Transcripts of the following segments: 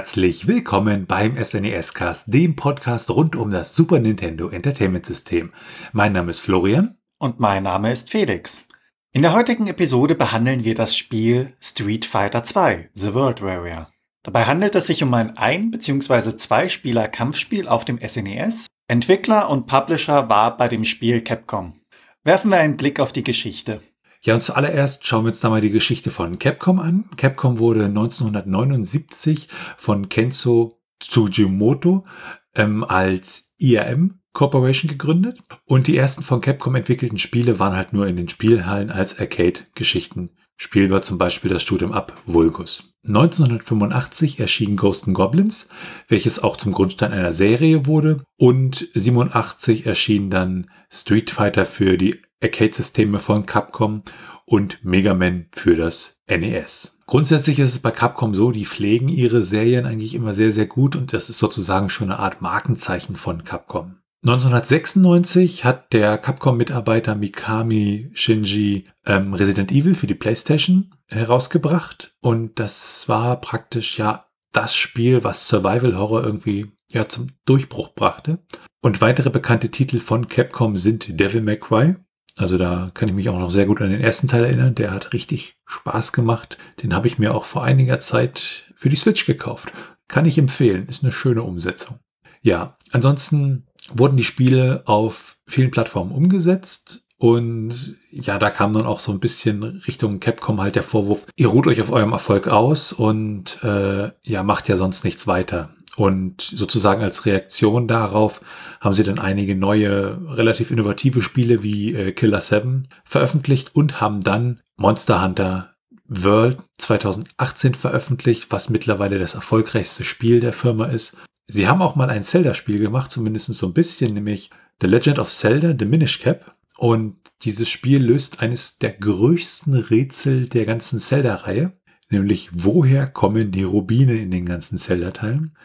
Herzlich willkommen beim SNES Cast, dem Podcast rund um das Super Nintendo Entertainment System. Mein Name ist Florian. Und mein Name ist Felix. In der heutigen Episode behandeln wir das Spiel Street Fighter 2, The World Warrior. Dabei handelt es sich um ein ein- bzw. zwei-Spieler-Kampfspiel auf dem SNES. Entwickler und Publisher war bei dem Spiel Capcom. Werfen wir einen Blick auf die Geschichte. Ja, und zuallererst schauen wir uns da mal die Geschichte von Capcom an. Capcom wurde 1979 von Kenzo Tsujimoto ähm, als IRM Corporation gegründet. Und die ersten von Capcom entwickelten Spiele waren halt nur in den Spielhallen als Arcade-Geschichten spielbar, zum Beispiel das Studium Up Vulgus. 1985 erschien Ghost Goblins, welches auch zum Grundstein einer Serie wurde. Und 87 erschien dann Street Fighter für die Arcade-Systeme von Capcom und Mega Man für das NES. Grundsätzlich ist es bei Capcom so, die pflegen ihre Serien eigentlich immer sehr, sehr gut und das ist sozusagen schon eine Art Markenzeichen von Capcom. 1996 hat der Capcom-Mitarbeiter Mikami Shinji ähm, Resident Evil für die PlayStation herausgebracht und das war praktisch ja das Spiel, was Survival Horror irgendwie ja zum Durchbruch brachte. Und weitere bekannte Titel von Capcom sind Devil May Cry, also da kann ich mich auch noch sehr gut an den ersten Teil erinnern. Der hat richtig Spaß gemacht. Den habe ich mir auch vor einiger Zeit für die Switch gekauft. Kann ich empfehlen. Ist eine schöne Umsetzung. Ja, ansonsten wurden die Spiele auf vielen Plattformen umgesetzt. Und ja, da kam dann auch so ein bisschen Richtung Capcom halt der Vorwurf, ihr ruht euch auf eurem Erfolg aus und äh, ja, macht ja sonst nichts weiter. Und sozusagen als Reaktion darauf haben sie dann einige neue, relativ innovative Spiele wie äh, Killer 7 veröffentlicht und haben dann Monster Hunter World 2018 veröffentlicht, was mittlerweile das erfolgreichste Spiel der Firma ist. Sie haben auch mal ein Zelda-Spiel gemacht, zumindest so ein bisschen, nämlich The Legend of Zelda, The Minish Cap. Und dieses Spiel löst eines der größten Rätsel der ganzen Zelda-Reihe nämlich woher kommen die Rubine in den ganzen Zelldateilen?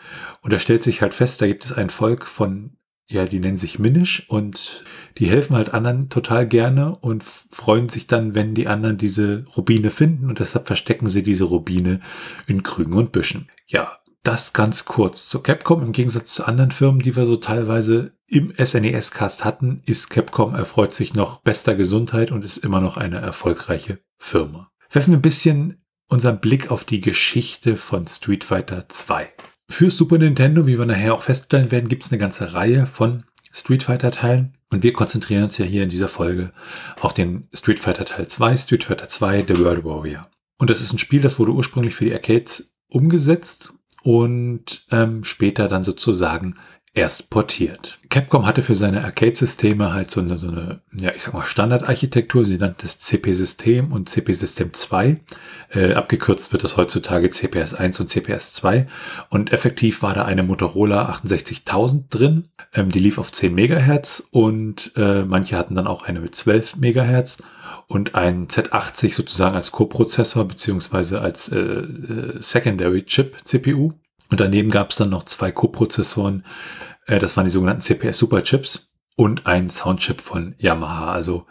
Und da stellt sich halt fest, da gibt es ein Volk von, ja, die nennen sich Minisch und die helfen halt anderen total gerne und freuen sich dann, wenn die anderen diese Rubine finden und deshalb verstecken sie diese Rubine in Krügen und Büschen. Ja, das ganz kurz zu Capcom. Im Gegensatz zu anderen Firmen, die wir so teilweise im SNES-Cast hatten, ist Capcom erfreut sich noch bester Gesundheit und ist immer noch eine erfolgreiche Firma. Werfen wir ein bisschen unseren Blick auf die Geschichte von Street Fighter 2. Für Super Nintendo, wie wir nachher auch feststellen werden, gibt es eine ganze Reihe von Street Fighter Teilen. Und wir konzentrieren uns ja hier in dieser Folge auf den Street Fighter Teil 2, Street Fighter 2, The World Warrior. Und das ist ein Spiel, das wurde ursprünglich für die Arcades umgesetzt und ähm, später dann sozusagen erst portiert. Capcom hatte für seine Arcade-Systeme halt so eine, so eine, ja, ich sag mal Standardarchitektur. Sie nannte es CP-System und CP-System 2. Äh, abgekürzt wird das heutzutage CPS 1 und CPS 2. Und effektiv war da eine Motorola 68000 drin. Ähm, die lief auf 10 Megahertz und äh, manche hatten dann auch eine mit 12 Megahertz und ein Z80 sozusagen als Co-Prozessor beziehungsweise als äh, äh Secondary Chip CPU. Und daneben gab es dann noch zwei Co-Prozessoren, äh, das waren die sogenannten CPS Superchips und ein Soundchip von Yamaha. Also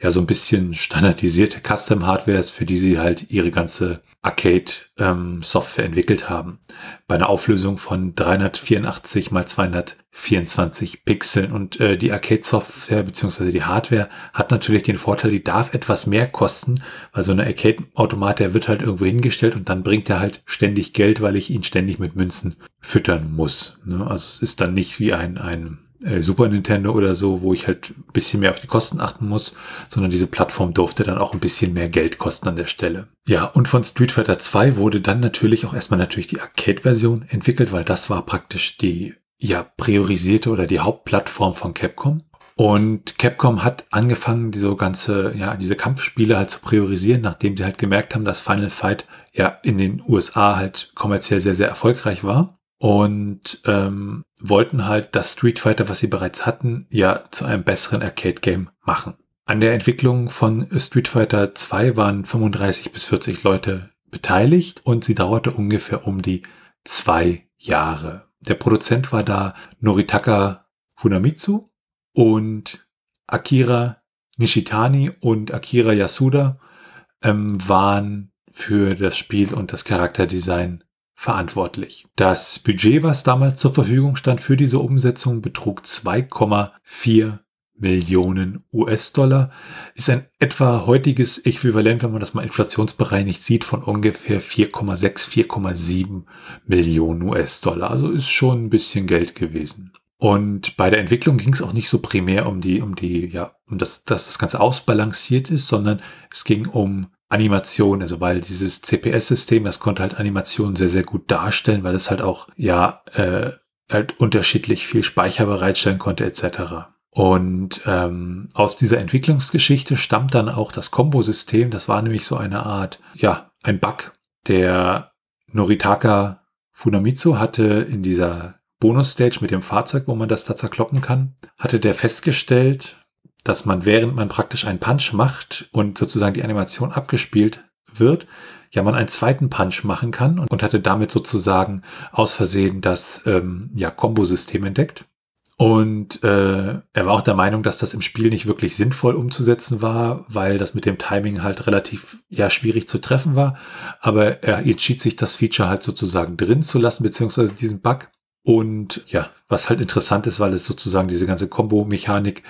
ja, so ein bisschen standardisierte Custom-Hardwares, für die sie halt ihre ganze Arcade-Software ähm, entwickelt haben. Bei einer Auflösung von 384 mal 224 Pixeln. Und äh, die Arcade-Software beziehungsweise die Hardware hat natürlich den Vorteil, die darf etwas mehr kosten, weil so eine Arcade-Automat, der wird halt irgendwo hingestellt und dann bringt er halt ständig Geld, weil ich ihn ständig mit Münzen füttern muss. Ne? Also es ist dann nicht wie ein, ein äh, Super Nintendo oder so, wo ich halt ein bisschen mehr auf die Kosten achten muss, sondern diese Plattform durfte dann auch ein bisschen mehr Geld kosten an der Stelle. Ja, und von Street Fighter 2 wurde dann natürlich auch erstmal natürlich die Arcade-Version entwickelt, weil das war praktisch die ja priorisierte oder die Hauptplattform von Capcom. Und Capcom hat angefangen, diese ganze, ja, diese Kampfspiele halt zu priorisieren, nachdem sie halt gemerkt haben, dass Final Fight ja in den USA halt kommerziell sehr, sehr erfolgreich war und ähm, wollten halt das Street Fighter, was sie bereits hatten, ja zu einem besseren Arcade-Game machen. An der Entwicklung von Street Fighter 2 waren 35 bis 40 Leute beteiligt und sie dauerte ungefähr um die zwei Jahre. Der Produzent war da Noritaka Funamitsu und Akira Nishitani und Akira Yasuda ähm, waren für das Spiel und das Charakterdesign verantwortlich. Das Budget, was damals zur Verfügung stand für diese Umsetzung, betrug 2,4 Millionen US-Dollar. Ist ein etwa heutiges Äquivalent, wenn man das mal inflationsbereinigt sieht, von ungefähr 4,6, 4,7 Millionen US-Dollar. Also ist schon ein bisschen Geld gewesen. Und bei der Entwicklung ging es auch nicht so primär um die, um die, ja, um das, dass das Ganze ausbalanciert ist, sondern es ging um Animation, also weil dieses CPS-System, das konnte halt Animationen sehr, sehr gut darstellen, weil es halt auch, ja, äh, halt unterschiedlich viel Speicher bereitstellen konnte, etc. Und ähm, aus dieser Entwicklungsgeschichte stammt dann auch das Kombo-System. Das war nämlich so eine Art, ja, ein Bug. Der Noritaka Funamitsu hatte in dieser Bonus-Stage mit dem Fahrzeug, wo man das da zerkloppen kann, hatte der festgestellt, dass man während man praktisch einen Punch macht und sozusagen die Animation abgespielt wird, ja man einen zweiten Punch machen kann und, und hatte damit sozusagen aus Versehen das ähm, ja, Kombo-System entdeckt. Und äh, er war auch der Meinung, dass das im Spiel nicht wirklich sinnvoll umzusetzen war, weil das mit dem Timing halt relativ ja schwierig zu treffen war. Aber er entschied sich, das Feature halt sozusagen drin zu lassen, beziehungsweise diesen Bug. Und ja, was halt interessant ist, weil es sozusagen diese ganze Combo-Mechanik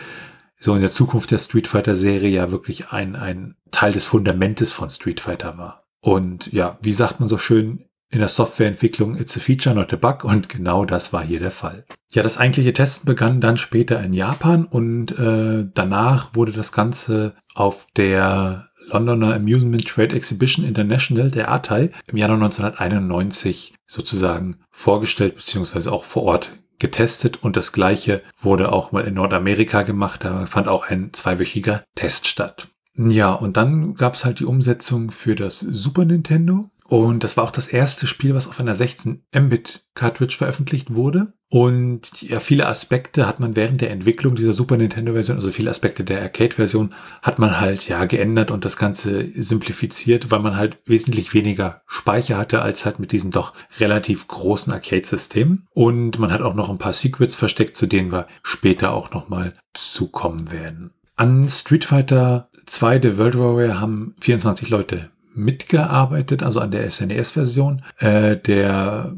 so in der Zukunft der Street Fighter Serie ja wirklich ein, ein Teil des Fundamentes von Street Fighter war. Und ja, wie sagt man so schön, in der Softwareentwicklung It's a Feature, not a Bug und genau das war hier der Fall. Ja, das eigentliche Testen begann dann später in Japan und äh, danach wurde das Ganze auf der Londoner Amusement Trade Exhibition International, der ATAI, im Januar 1991 sozusagen vorgestellt bzw. auch vor Ort getestet und das gleiche wurde auch mal in Nordamerika gemacht. Da fand auch ein zweiwöchiger Test statt. Ja, und dann gab es halt die Umsetzung für das Super Nintendo. Und das war auch das erste Spiel, was auf einer 16 Mbit Cartridge veröffentlicht wurde. Und ja, viele Aspekte hat man während der Entwicklung dieser Super Nintendo Version, also viele Aspekte der Arcade Version, hat man halt ja geändert und das Ganze simplifiziert, weil man halt wesentlich weniger Speicher hatte als halt mit diesen doch relativ großen Arcade-Systemen. Und man hat auch noch ein paar Secrets versteckt, zu denen wir später auch nochmal zukommen werden. An Street Fighter 2 The World Warrior haben 24 Leute mitgearbeitet, also an der SNES-Version. Äh, der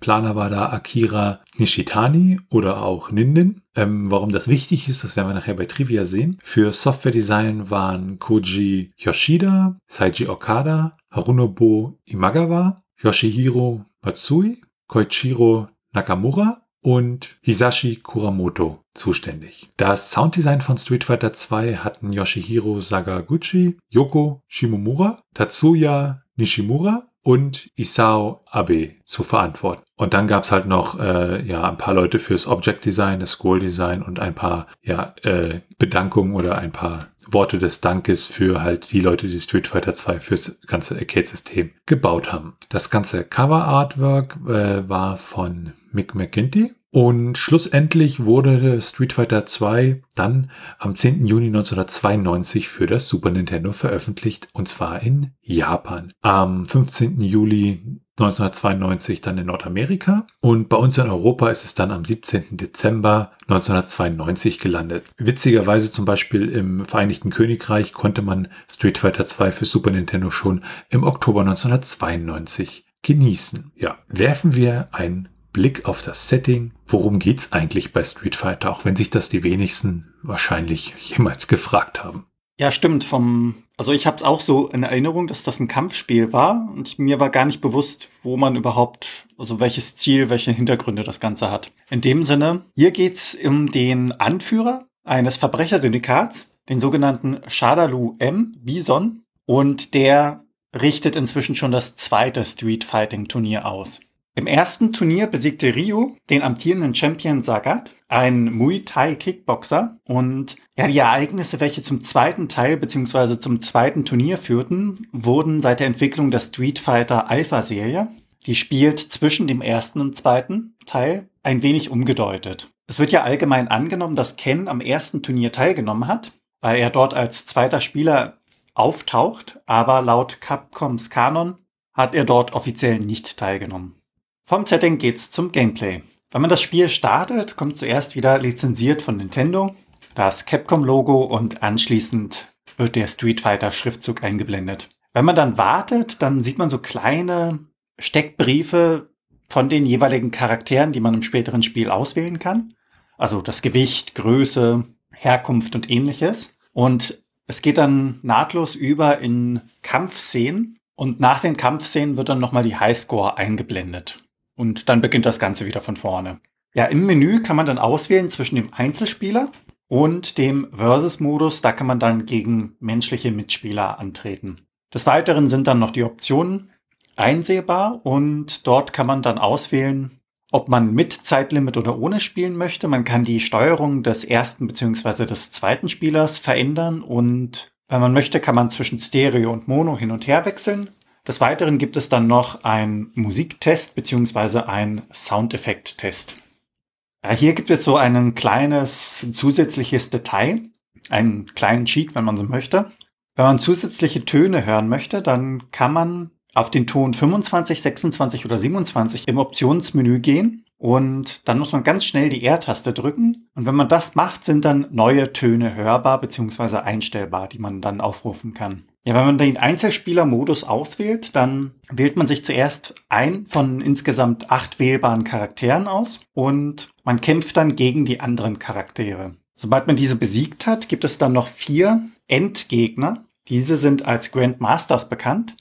Planer war da Akira Nishitani oder auch Ninden. Ähm, warum das wichtig ist, das werden wir nachher bei Trivia sehen. Für Software-Design waren Koji Yoshida, Saiji Okada, Harunobu Imagawa, Yoshihiro Matsui, Koichiro Nakamura und Hisashi Kuramoto zuständig. Das Sounddesign von Street Fighter 2 hatten Yoshihiro Sagaguchi, Yoko Shimomura, Tatsuya Nishimura und Isao Abe zu verantworten. Und dann gab's halt noch äh, ja ein paar Leute fürs Object Design, das Scroll Design und ein paar ja äh, Bedankungen oder ein paar Worte des Dankes für halt die Leute, die Street Fighter 2 fürs ganze Arcade-System gebaut haben. Das ganze Cover-Artwork äh, war von Mick McGinty. Und schlussendlich wurde Street Fighter 2 dann am 10. Juni 1992 für das Super Nintendo veröffentlicht und zwar in Japan. Am 15. Juli 1992 dann in Nordamerika und bei uns in Europa ist es dann am 17. Dezember 1992 gelandet. Witzigerweise zum Beispiel im Vereinigten Königreich konnte man Street Fighter 2 für Super Nintendo schon im Oktober 1992 genießen. Ja, werfen wir einen Blick auf das Setting. Worum geht's eigentlich bei Street Fighter, auch wenn sich das die wenigsten wahrscheinlich jemals gefragt haben? Ja, stimmt. Vom, also ich habe es auch so in Erinnerung, dass das ein Kampfspiel war und mir war gar nicht bewusst, wo man überhaupt, also welches Ziel, welche Hintergründe das Ganze hat. In dem Sinne, hier geht's um den Anführer eines Verbrechersyndikats, den sogenannten Shadalu M. Bison, und der richtet inzwischen schon das zweite Street Fighting Turnier aus. Im ersten Turnier besiegte Ryu den amtierenden Champion Sagat, ein Muay Thai Kickboxer. Und ja, die Ereignisse, welche zum zweiten Teil bzw. zum zweiten Turnier führten, wurden seit der Entwicklung der Street Fighter Alpha Serie, die spielt zwischen dem ersten und zweiten Teil, ein wenig umgedeutet. Es wird ja allgemein angenommen, dass Ken am ersten Turnier teilgenommen hat, weil er dort als zweiter Spieler auftaucht, aber laut Capcoms Kanon hat er dort offiziell nicht teilgenommen. Vom Setting geht's zum Gameplay. Wenn man das Spiel startet, kommt zuerst wieder lizenziert von Nintendo das Capcom-Logo und anschließend wird der Street Fighter Schriftzug eingeblendet. Wenn man dann wartet, dann sieht man so kleine Steckbriefe von den jeweiligen Charakteren, die man im späteren Spiel auswählen kann. Also das Gewicht, Größe, Herkunft und ähnliches. Und es geht dann nahtlos über in Kampfszenen. Und nach den Kampfszenen wird dann nochmal die Highscore eingeblendet. Und dann beginnt das Ganze wieder von vorne. Ja, im Menü kann man dann auswählen zwischen dem Einzelspieler und dem Versus-Modus. Da kann man dann gegen menschliche Mitspieler antreten. Des Weiteren sind dann noch die Optionen einsehbar und dort kann man dann auswählen, ob man mit Zeitlimit oder ohne spielen möchte. Man kann die Steuerung des ersten bzw. des zweiten Spielers verändern und wenn man möchte, kann man zwischen Stereo und Mono hin und her wechseln. Des Weiteren gibt es dann noch einen Musiktest bzw. einen Soundeffekt-Test. Ja, hier gibt es so ein kleines zusätzliches Detail, einen kleinen Cheat, wenn man so möchte. Wenn man zusätzliche Töne hören möchte, dann kann man auf den Ton 25, 26 oder 27 im Optionsmenü gehen und dann muss man ganz schnell die R-Taste drücken. Und wenn man das macht, sind dann neue Töne hörbar bzw. einstellbar, die man dann aufrufen kann. Ja, wenn man den Einzelspieler-Modus auswählt, dann wählt man sich zuerst ein von insgesamt acht wählbaren Charakteren aus und man kämpft dann gegen die anderen Charaktere. Sobald man diese besiegt hat, gibt es dann noch vier Endgegner. Diese sind als Grandmasters bekannt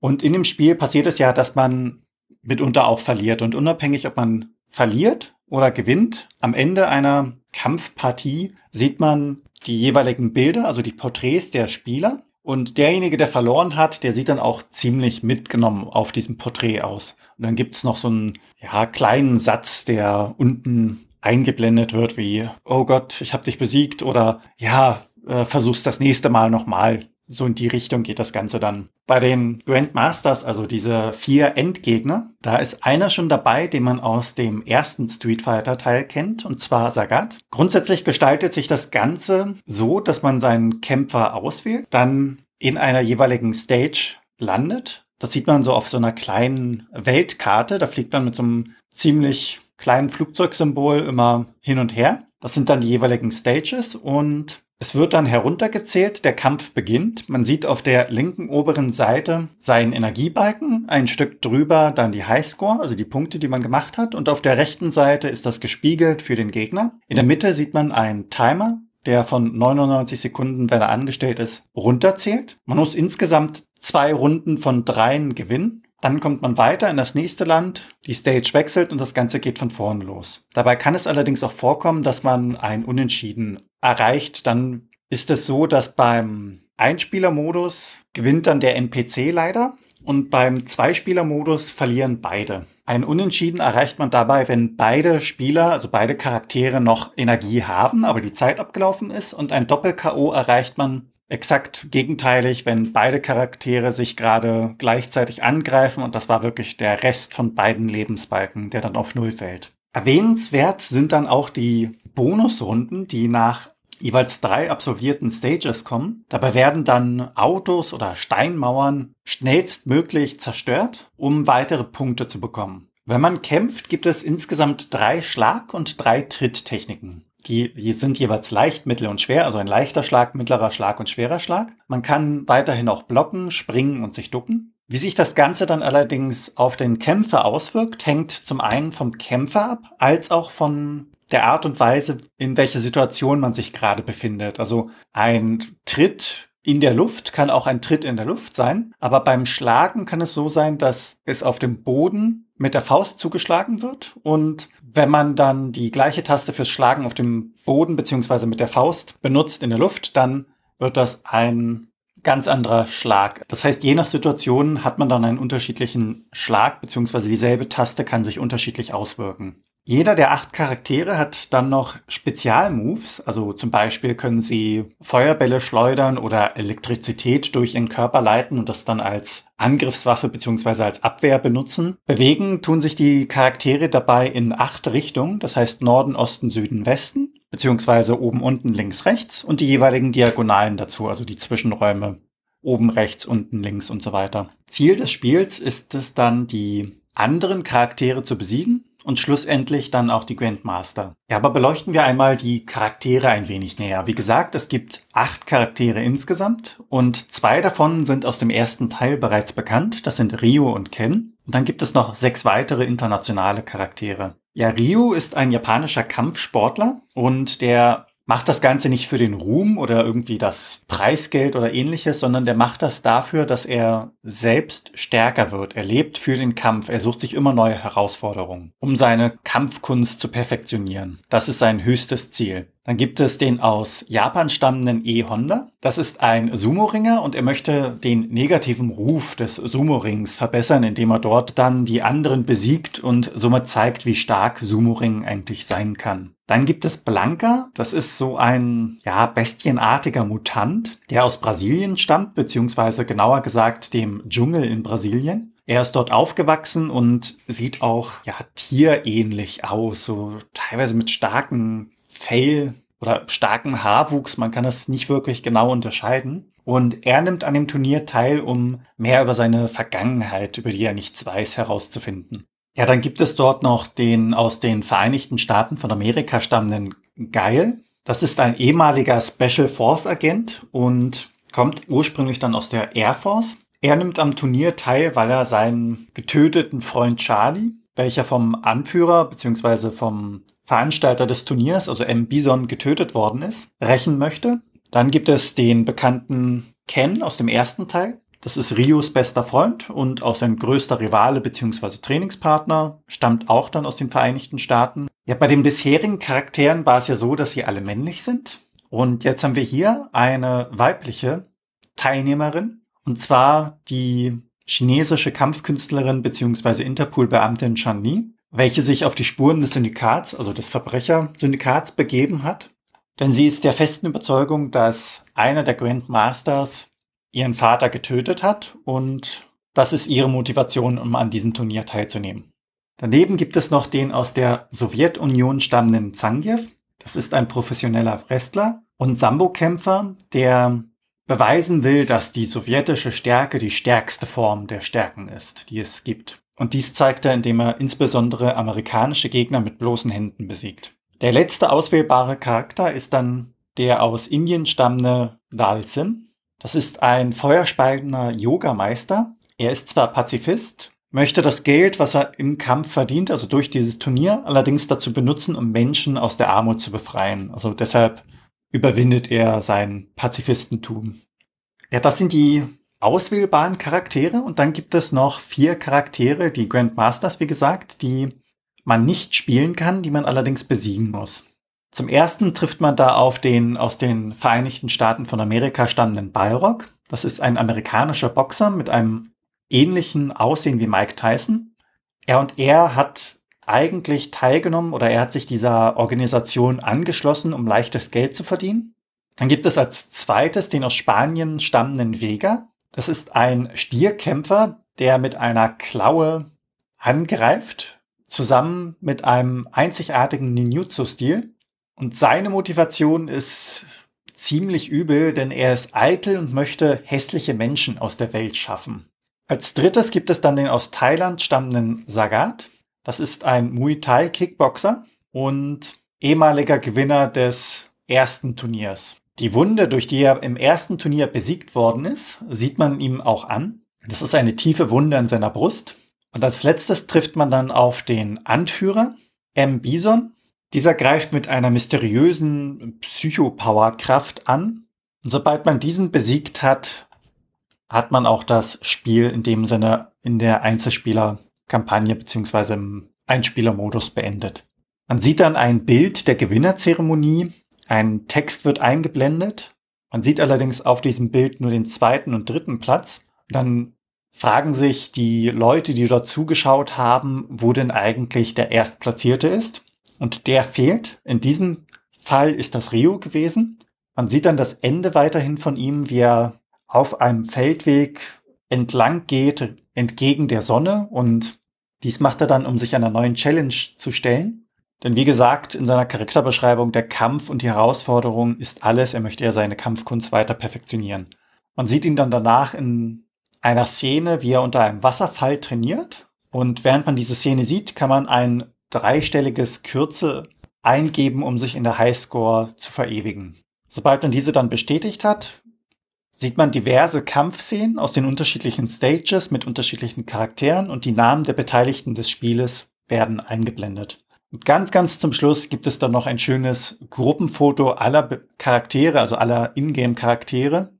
und in dem Spiel passiert es ja, dass man mitunter auch verliert. Und unabhängig, ob man verliert oder gewinnt, am Ende einer Kampfpartie sieht man die jeweiligen Bilder, also die Porträts der Spieler. Und derjenige, der verloren hat, der sieht dann auch ziemlich mitgenommen auf diesem Porträt aus. Und dann gibt's noch so einen ja, kleinen Satz, der unten eingeblendet wird, wie, oh Gott, ich habe dich besiegt oder ja, äh, versuch's das nächste Mal nochmal. So in die Richtung geht das Ganze dann. Bei den Grandmasters, also diese vier Endgegner, da ist einer schon dabei, den man aus dem ersten Street Fighter Teil kennt, und zwar Sagat. Grundsätzlich gestaltet sich das Ganze so, dass man seinen Kämpfer auswählt, dann in einer jeweiligen Stage landet. Das sieht man so auf so einer kleinen Weltkarte. Da fliegt man mit so einem ziemlich kleinen Flugzeugsymbol immer hin und her. Das sind dann die jeweiligen Stages und es wird dann heruntergezählt, der Kampf beginnt. Man sieht auf der linken oberen Seite seinen Energiebalken, ein Stück drüber dann die Highscore, also die Punkte, die man gemacht hat. Und auf der rechten Seite ist das gespiegelt für den Gegner. In der Mitte sieht man einen Timer, der von 99 Sekunden, wenn er angestellt ist, runterzählt. Man muss insgesamt zwei Runden von dreien gewinnen. Dann kommt man weiter in das nächste Land, die Stage wechselt und das Ganze geht von vorne los. Dabei kann es allerdings auch vorkommen, dass man ein Unentschieden erreicht. Dann ist es so, dass beim Einspielermodus gewinnt dann der NPC leider und beim Zweispielermodus verlieren beide. Ein Unentschieden erreicht man dabei, wenn beide Spieler, also beide Charaktere noch Energie haben, aber die Zeit abgelaufen ist und ein Doppel-KO erreicht man exakt gegenteilig, wenn beide Charaktere sich gerade gleichzeitig angreifen und das war wirklich der Rest von beiden Lebensbalken, der dann auf Null fällt. Erwähnenswert sind dann auch die Bonusrunden, die nach jeweils drei absolvierten Stages kommen. Dabei werden dann Autos oder Steinmauern schnellstmöglich zerstört, um weitere Punkte zu bekommen. Wenn man kämpft, gibt es insgesamt drei Schlag- und drei Tritttechniken. Die sind jeweils leicht, mittel und schwer, also ein leichter Schlag, mittlerer Schlag und schwerer Schlag. Man kann weiterhin auch blocken, springen und sich ducken. Wie sich das Ganze dann allerdings auf den Kämpfer auswirkt, hängt zum einen vom Kämpfer ab, als auch von der Art und Weise, in welcher Situation man sich gerade befindet. Also ein Tritt in der Luft kann auch ein Tritt in der Luft sein, aber beim Schlagen kann es so sein, dass es auf dem Boden mit der Faust zugeschlagen wird und wenn man dann die gleiche Taste fürs Schlagen auf dem Boden beziehungsweise mit der Faust benutzt in der Luft, dann wird das ein ganz anderer Schlag. Das heißt, je nach Situation hat man dann einen unterschiedlichen Schlag beziehungsweise dieselbe Taste kann sich unterschiedlich auswirken. Jeder der acht Charaktere hat dann noch Spezialmoves, also zum Beispiel können sie Feuerbälle schleudern oder Elektrizität durch ihren Körper leiten und das dann als Angriffswaffe beziehungsweise als Abwehr benutzen. Bewegen tun sich die Charaktere dabei in acht Richtungen, das heißt Norden, Osten, Süden, Westen, beziehungsweise oben, unten, links, rechts und die jeweiligen Diagonalen dazu, also die Zwischenräume oben, rechts, unten, links und so weiter. Ziel des Spiels ist es dann, die anderen Charaktere zu besiegen und schlussendlich dann auch die Grandmaster. Ja, aber beleuchten wir einmal die Charaktere ein wenig näher. Wie gesagt, es gibt acht Charaktere insgesamt und zwei davon sind aus dem ersten Teil bereits bekannt. Das sind Rio und Ken. Und dann gibt es noch sechs weitere internationale Charaktere. Ja, Ryu ist ein japanischer Kampfsportler und der macht das Ganze nicht für den Ruhm oder irgendwie das Preisgeld oder ähnliches, sondern der macht das dafür, dass er selbst stärker wird. Er lebt für den Kampf. Er sucht sich immer neue Herausforderungen, um seine Kampfkunst zu perfektionieren. Das ist sein höchstes Ziel. Dann gibt es den aus Japan stammenden E. Honda. Das ist ein Sumo-Ringer und er möchte den negativen Ruf des Sumo-Rings verbessern, indem er dort dann die anderen besiegt und somit zeigt, wie stark Sumo-Ring eigentlich sein kann. Dann gibt es Blanca. Das ist so ein, ja, bestienartiger Mutant, der aus Brasilien stammt, beziehungsweise genauer gesagt dem Dschungel in Brasilien. Er ist dort aufgewachsen und sieht auch, ja, tierähnlich aus, so teilweise mit starken Fell oder starkem Haarwuchs. Man kann das nicht wirklich genau unterscheiden. Und er nimmt an dem Turnier teil, um mehr über seine Vergangenheit, über die er nichts weiß, herauszufinden. Ja, dann gibt es dort noch den aus den Vereinigten Staaten von Amerika stammenden Geil. Das ist ein ehemaliger Special Force Agent und kommt ursprünglich dann aus der Air Force. Er nimmt am Turnier teil, weil er seinen getöteten Freund Charlie, welcher vom Anführer bzw. vom Veranstalter des Turniers, also M. Bison, getötet worden ist, rächen möchte. Dann gibt es den bekannten Ken aus dem ersten Teil. Das ist Rios bester Freund und auch sein größter Rivale bzw. Trainingspartner, stammt auch dann aus den Vereinigten Staaten. Ja, bei den bisherigen Charakteren war es ja so, dass sie alle männlich sind. Und jetzt haben wir hier eine weibliche Teilnehmerin, und zwar die chinesische Kampfkünstlerin bzw. Interpol-Beamtin Chan Li welche sich auf die Spuren des Syndikats, also des Verbrechersyndikats, begeben hat. Denn sie ist der festen Überzeugung, dass einer der Grandmasters ihren Vater getötet hat und das ist ihre Motivation, um an diesem Turnier teilzunehmen. Daneben gibt es noch den aus der Sowjetunion stammenden Zangief. Das ist ein professioneller Wrestler und Sambo-Kämpfer, der beweisen will, dass die sowjetische Stärke die stärkste Form der Stärken ist, die es gibt. Und dies zeigt er, indem er insbesondere amerikanische Gegner mit bloßen Händen besiegt. Der letzte auswählbare Charakter ist dann der aus Indien stammende Dalsim. Das ist ein feuerspeiender Yogameister. Er ist zwar Pazifist, möchte das Geld, was er im Kampf verdient, also durch dieses Turnier, allerdings dazu benutzen, um Menschen aus der Armut zu befreien. Also deshalb überwindet er sein Pazifistentum. Ja, das sind die auswählbaren Charaktere und dann gibt es noch vier Charaktere, die Grandmasters, wie gesagt, die man nicht spielen kann, die man allerdings besiegen muss. Zum ersten trifft man da auf den aus den Vereinigten Staaten von Amerika stammenden Balrog. Das ist ein amerikanischer Boxer mit einem ähnlichen Aussehen wie Mike Tyson. Er und er hat eigentlich teilgenommen oder er hat sich dieser Organisation angeschlossen, um leichtes Geld zu verdienen. Dann gibt es als zweites den aus Spanien stammenden Vega. Das ist ein Stierkämpfer, der mit einer Klaue angreift, zusammen mit einem einzigartigen Ninjutsu-Stil. Und seine Motivation ist ziemlich übel, denn er ist eitel und möchte hässliche Menschen aus der Welt schaffen. Als drittes gibt es dann den aus Thailand stammenden Sagat. Das ist ein Muay Thai Kickboxer und ehemaliger Gewinner des ersten Turniers. Die Wunde, durch die er im ersten Turnier besiegt worden ist, sieht man ihm auch an. Das ist eine tiefe Wunde in seiner Brust. Und als letztes trifft man dann auf den Anführer, M. Bison. Dieser greift mit einer mysteriösen Psychopower-Kraft an. Und sobald man diesen besiegt hat, hat man auch das Spiel in dem Sinne in der Einzelspieler-Kampagne beziehungsweise im Einspielermodus beendet. Man sieht dann ein Bild der Gewinnerzeremonie ein Text wird eingeblendet. Man sieht allerdings auf diesem Bild nur den zweiten und dritten Platz. Dann fragen sich die Leute, die dort zugeschaut haben, wo denn eigentlich der Erstplatzierte ist. Und der fehlt. In diesem Fall ist das Rio gewesen. Man sieht dann das Ende weiterhin von ihm, wie er auf einem Feldweg entlang geht, entgegen der Sonne. Und dies macht er dann, um sich einer neuen Challenge zu stellen. Denn wie gesagt, in seiner Charakterbeschreibung, der Kampf und die Herausforderung ist alles. Er möchte ja seine Kampfkunst weiter perfektionieren. Man sieht ihn dann danach in einer Szene, wie er unter einem Wasserfall trainiert. Und während man diese Szene sieht, kann man ein dreistelliges Kürzel eingeben, um sich in der Highscore zu verewigen. Sobald man diese dann bestätigt hat, sieht man diverse Kampfszenen aus den unterschiedlichen Stages mit unterschiedlichen Charakteren und die Namen der Beteiligten des Spieles werden eingeblendet. Und ganz, ganz zum Schluss gibt es dann noch ein schönes Gruppenfoto aller Charaktere, also aller Ingame-Charaktere,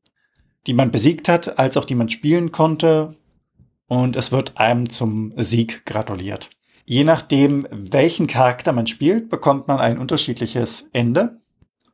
die man besiegt hat, als auch die man spielen konnte. Und es wird einem zum Sieg gratuliert. Je nachdem, welchen Charakter man spielt, bekommt man ein unterschiedliches Ende.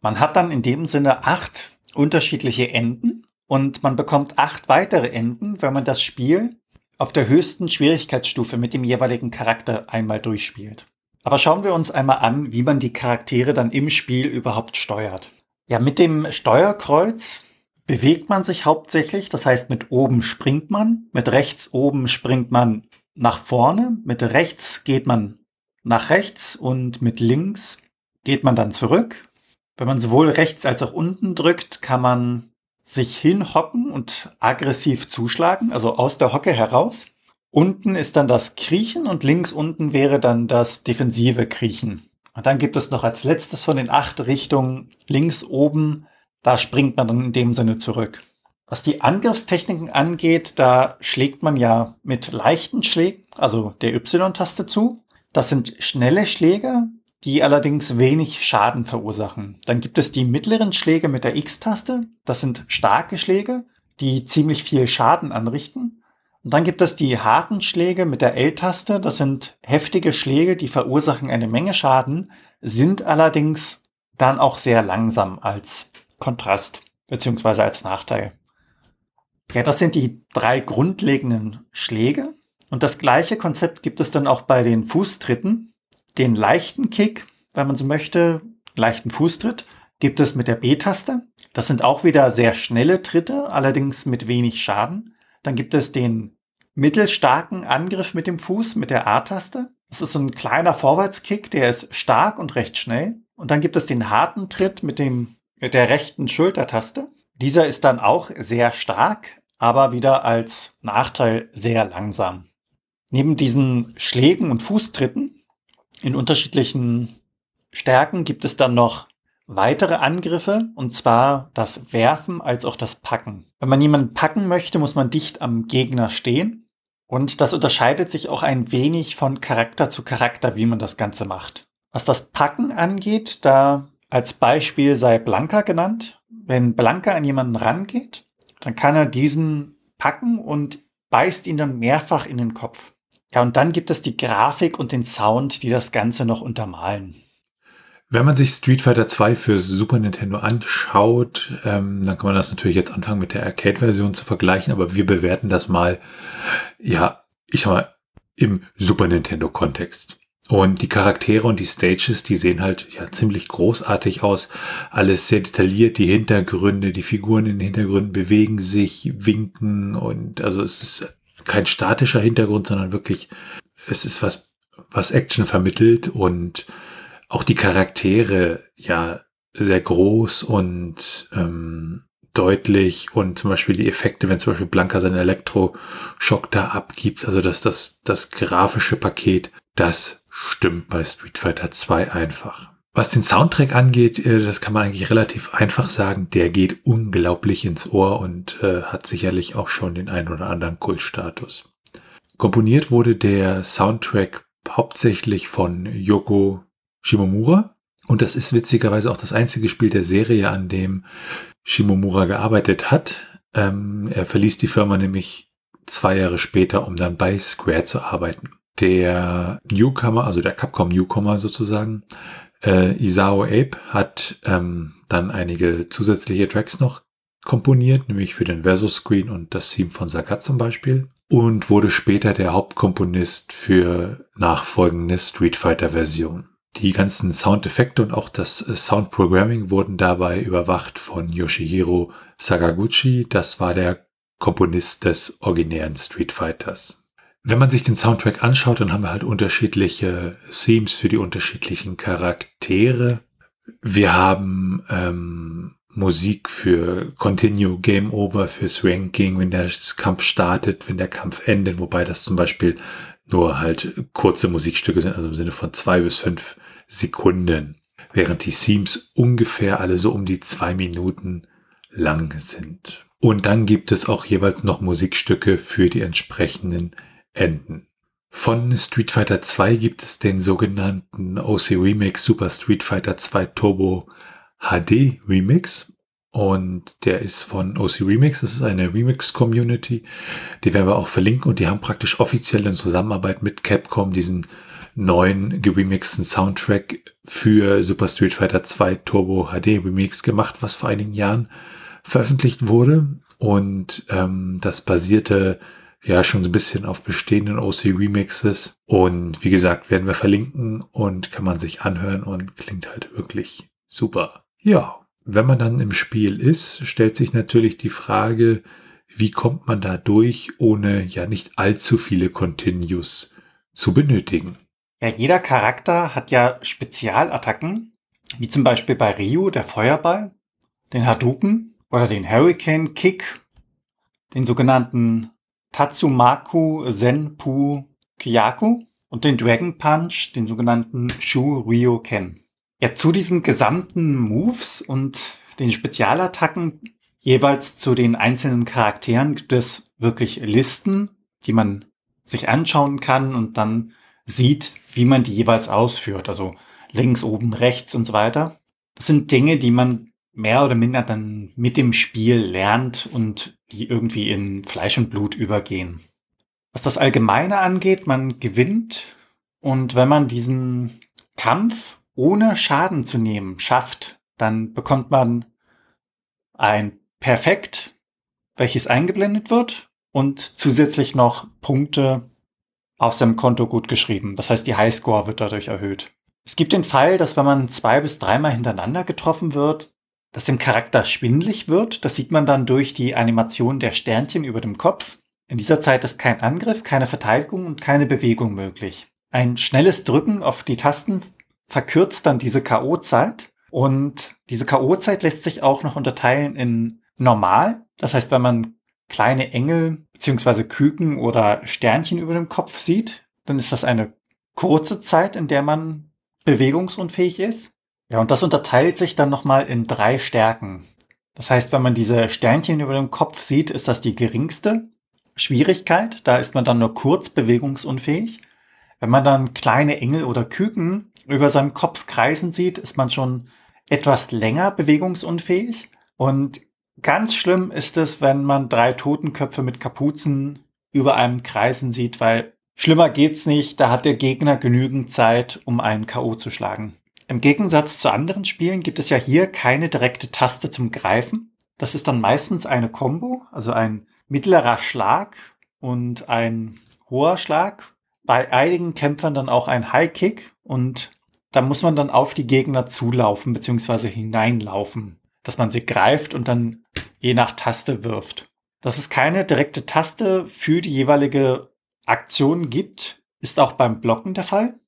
Man hat dann in dem Sinne acht unterschiedliche Enden und man bekommt acht weitere Enden, wenn man das Spiel auf der höchsten Schwierigkeitsstufe mit dem jeweiligen Charakter einmal durchspielt. Aber schauen wir uns einmal an, wie man die Charaktere dann im Spiel überhaupt steuert. Ja, mit dem Steuerkreuz bewegt man sich hauptsächlich. Das heißt, mit oben springt man, mit rechts oben springt man nach vorne, mit rechts geht man nach rechts und mit links geht man dann zurück. Wenn man sowohl rechts als auch unten drückt, kann man sich hinhocken und aggressiv zuschlagen, also aus der Hocke heraus. Unten ist dann das Kriechen und links unten wäre dann das defensive Kriechen. Und dann gibt es noch als letztes von den acht Richtungen links oben, da springt man dann in dem Sinne zurück. Was die Angriffstechniken angeht, da schlägt man ja mit leichten Schlägen, also der Y-Taste zu. Das sind schnelle Schläge, die allerdings wenig Schaden verursachen. Dann gibt es die mittleren Schläge mit der X-Taste. Das sind starke Schläge, die ziemlich viel Schaden anrichten. Und dann gibt es die harten Schläge mit der L-Taste. Das sind heftige Schläge, die verursachen eine Menge Schaden, sind allerdings dann auch sehr langsam als Kontrast beziehungsweise als Nachteil. Ja, das sind die drei grundlegenden Schläge. Und das gleiche Konzept gibt es dann auch bei den Fußtritten. Den leichten Kick, wenn man so möchte, leichten Fußtritt, gibt es mit der B-Taste. Das sind auch wieder sehr schnelle Tritte, allerdings mit wenig Schaden. Dann gibt es den mittelstarken Angriff mit dem Fuß mit der A-Taste. Das ist so ein kleiner Vorwärtskick, der ist stark und recht schnell. Und dann gibt es den harten Tritt mit dem, mit der rechten Schultertaste. Dieser ist dann auch sehr stark, aber wieder als Nachteil sehr langsam. Neben diesen Schlägen und Fußtritten in unterschiedlichen Stärken gibt es dann noch weitere Angriffe, und zwar das Werfen als auch das Packen. Wenn man jemanden packen möchte, muss man dicht am Gegner stehen. Und das unterscheidet sich auch ein wenig von Charakter zu Charakter, wie man das Ganze macht. Was das Packen angeht, da als Beispiel sei Blanca genannt. Wenn Blanca an jemanden rangeht, dann kann er diesen packen und beißt ihn dann mehrfach in den Kopf. Ja, und dann gibt es die Grafik und den Sound, die das Ganze noch untermalen. Wenn man sich Street Fighter 2 für Super Nintendo anschaut, ähm, dann kann man das natürlich jetzt anfangen mit der Arcade-Version zu vergleichen, aber wir bewerten das mal, ja, ich sag mal, im Super Nintendo-Kontext. Und die Charaktere und die Stages, die sehen halt ja ziemlich großartig aus. Alles sehr detailliert, die Hintergründe, die Figuren in den Hintergründen bewegen sich, winken und also es ist kein statischer Hintergrund, sondern wirklich, es ist was, was Action vermittelt und auch die Charaktere ja sehr groß und ähm, deutlich und zum Beispiel die Effekte, wenn zum Beispiel Blanca seinen Elektroschock da abgibt, also dass das, das grafische Paket, das stimmt bei Street Fighter 2 einfach. Was den Soundtrack angeht, äh, das kann man eigentlich relativ einfach sagen, der geht unglaublich ins Ohr und äh, hat sicherlich auch schon den ein oder anderen Kultstatus. Komponiert wurde der Soundtrack hauptsächlich von Yoko Shimomura. Und das ist witzigerweise auch das einzige Spiel der Serie, an dem Shimomura gearbeitet hat. Ähm, er verließ die Firma nämlich zwei Jahre später, um dann bei Square zu arbeiten. Der Newcomer, also der Capcom Newcomer sozusagen, äh, Isao Ape hat ähm, dann einige zusätzliche Tracks noch komponiert, nämlich für den Versus Screen und das Theme von Sagat zum Beispiel und wurde später der Hauptkomponist für nachfolgende Street Fighter Version. Die ganzen Soundeffekte und auch das äh, Soundprogramming wurden dabei überwacht von Yoshihiro Sakaguchi. Das war der Komponist des originären Street Fighters. Wenn man sich den Soundtrack anschaut, dann haben wir halt unterschiedliche Themes für die unterschiedlichen Charaktere. Wir haben ähm, Musik für Continue, Game Over, fürs Ranking, wenn der Kampf startet, wenn der Kampf endet, wobei das zum Beispiel nur halt kurze Musikstücke sind, also im Sinne von zwei bis fünf Sekunden, während die Themes ungefähr alle so um die zwei Minuten lang sind. Und dann gibt es auch jeweils noch Musikstücke für die entsprechenden Enden. Von Street Fighter 2 gibt es den sogenannten OC Remix Super Street Fighter 2 Turbo HD Remix. Und der ist von OC Remix. Das ist eine Remix-Community. Die werden wir auch verlinken. Und die haben praktisch offiziell in Zusammenarbeit mit Capcom diesen neuen geremixten Soundtrack für Super Street Fighter 2 Turbo HD Remix gemacht, was vor einigen Jahren veröffentlicht wurde. Und ähm, das basierte ja schon so ein bisschen auf bestehenden OC Remixes. Und wie gesagt, werden wir verlinken und kann man sich anhören und klingt halt wirklich super. Ja, wenn man dann im Spiel ist, stellt sich natürlich die Frage, wie kommt man da durch, ohne ja nicht allzu viele Continues zu benötigen. Ja, jeder Charakter hat ja Spezialattacken, wie zum Beispiel bei Ryu der Feuerball, den Hadouken oder den Hurricane Kick, den sogenannten Tatsumaku Senpu Kyaku und den Dragon Punch, den sogenannten Shu Ryu Ken. Ja, zu diesen gesamten Moves und den Spezialattacken jeweils zu den einzelnen Charakteren gibt es wirklich Listen, die man sich anschauen kann und dann sieht, wie man die jeweils ausführt. Also links, oben, rechts und so weiter. Das sind Dinge, die man mehr oder minder dann mit dem Spiel lernt und die irgendwie in Fleisch und Blut übergehen. Was das Allgemeine angeht, man gewinnt und wenn man diesen Kampf ohne Schaden zu nehmen schafft, dann bekommt man ein Perfekt, welches eingeblendet wird und zusätzlich noch Punkte auf seinem Konto gut geschrieben. Das heißt, die Highscore wird dadurch erhöht. Es gibt den Fall, dass wenn man zwei bis dreimal hintereinander getroffen wird, dass dem Charakter schwindlig wird. Das sieht man dann durch die Animation der Sternchen über dem Kopf. In dieser Zeit ist kein Angriff, keine Verteidigung und keine Bewegung möglich. Ein schnelles Drücken auf die Tasten verkürzt dann diese K.O.-Zeit. Und diese K.O.-Zeit lässt sich auch noch unterteilen in normal. Das heißt, wenn man kleine Engel beziehungsweise Küken oder Sternchen über dem Kopf sieht, dann ist das eine kurze Zeit, in der man bewegungsunfähig ist. Ja, und das unterteilt sich dann nochmal in drei Stärken. Das heißt, wenn man diese Sternchen über dem Kopf sieht, ist das die geringste Schwierigkeit. Da ist man dann nur kurz bewegungsunfähig. Wenn man dann kleine Engel oder Küken über seinem Kopf kreisen sieht, ist man schon etwas länger bewegungsunfähig. Und ganz schlimm ist es, wenn man drei Totenköpfe mit Kapuzen über einem kreisen sieht, weil schlimmer geht's nicht. Da hat der Gegner genügend Zeit, um einen K.O. zu schlagen. Im Gegensatz zu anderen Spielen gibt es ja hier keine direkte Taste zum Greifen. Das ist dann meistens eine Combo, also ein mittlerer Schlag und ein hoher Schlag. Bei einigen Kämpfern dann auch ein High Kick und da muss man dann auf die Gegner zulaufen bzw. hineinlaufen, dass man sie greift und dann je nach Taste wirft. Dass es keine direkte Taste für die jeweilige Aktion gibt, ist auch beim Blocken der Fall.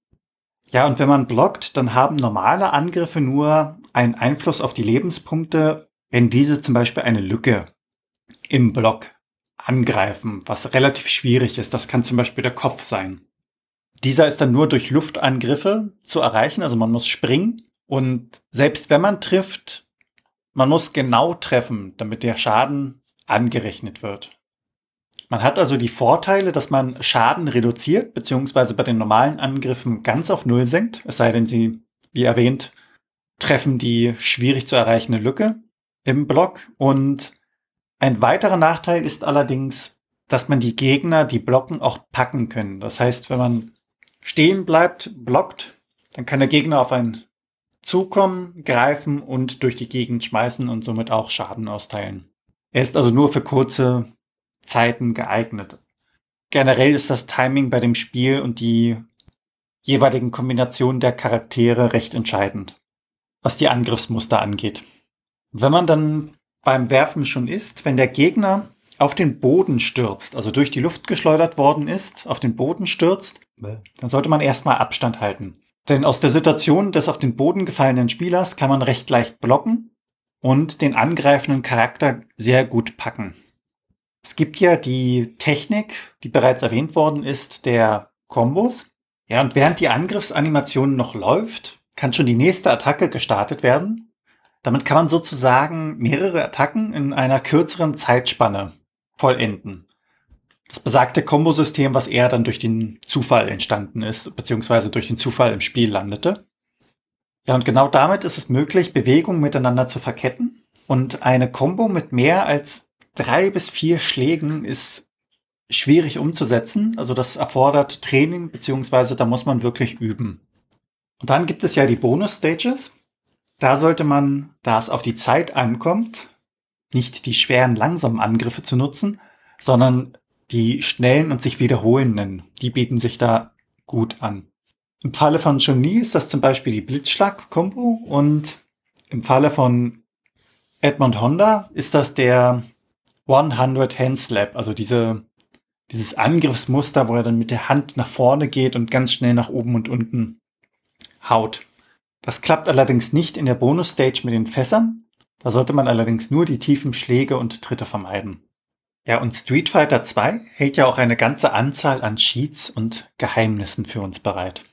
Ja, und wenn man blockt, dann haben normale Angriffe nur einen Einfluss auf die Lebenspunkte, wenn diese zum Beispiel eine Lücke im Block angreifen, was relativ schwierig ist. Das kann zum Beispiel der Kopf sein. Dieser ist dann nur durch Luftangriffe zu erreichen, also man muss springen. Und selbst wenn man trifft, man muss genau treffen, damit der Schaden angerechnet wird. Man hat also die Vorteile, dass man Schaden reduziert, beziehungsweise bei den normalen Angriffen ganz auf Null senkt, es sei denn, sie, wie erwähnt, treffen die schwierig zu erreichende Lücke im Block. Und ein weiterer Nachteil ist allerdings, dass man die Gegner, die blocken, auch packen können. Das heißt, wenn man stehen bleibt, blockt, dann kann der Gegner auf einen zukommen, greifen und durch die Gegend schmeißen und somit auch Schaden austeilen. Er ist also nur für kurze Zeiten geeignet. Generell ist das Timing bei dem Spiel und die jeweiligen Kombinationen der Charaktere recht entscheidend, was die Angriffsmuster angeht. Wenn man dann beim Werfen schon ist, wenn der Gegner auf den Boden stürzt, also durch die Luft geschleudert worden ist, auf den Boden stürzt, dann sollte man erstmal Abstand halten. Denn aus der Situation des auf den Boden gefallenen Spielers kann man recht leicht blocken und den angreifenden Charakter sehr gut packen. Es gibt ja die Technik, die bereits erwähnt worden ist, der Kombos. Ja, und während die Angriffsanimation noch läuft, kann schon die nächste Attacke gestartet werden. Damit kann man sozusagen mehrere Attacken in einer kürzeren Zeitspanne vollenden. Das besagte Kombosystem, was eher dann durch den Zufall entstanden ist, beziehungsweise durch den Zufall im Spiel landete. Ja, und genau damit ist es möglich, Bewegungen miteinander zu verketten. Und eine Combo mit mehr als drei bis vier Schlägen ist schwierig umzusetzen. Also das erfordert Training, beziehungsweise da muss man wirklich üben. Und dann gibt es ja die Bonus-Stages. Da sollte man, da es auf die Zeit ankommt, nicht die schweren, langsamen Angriffe zu nutzen, sondern die schnellen und sich wiederholenden. Die bieten sich da gut an. Im Falle von Johnny ist das zum Beispiel die Blitzschlag-Kombo und im Falle von Edmund Honda ist das der 100 Hand Slap, also diese, dieses Angriffsmuster, wo er dann mit der Hand nach vorne geht und ganz schnell nach oben und unten haut. Das klappt allerdings nicht in der Bonus-Stage mit den Fässern. Da sollte man allerdings nur die tiefen Schläge und Tritte vermeiden. Ja, und Street Fighter 2 hält ja auch eine ganze Anzahl an Cheats und Geheimnissen für uns bereit.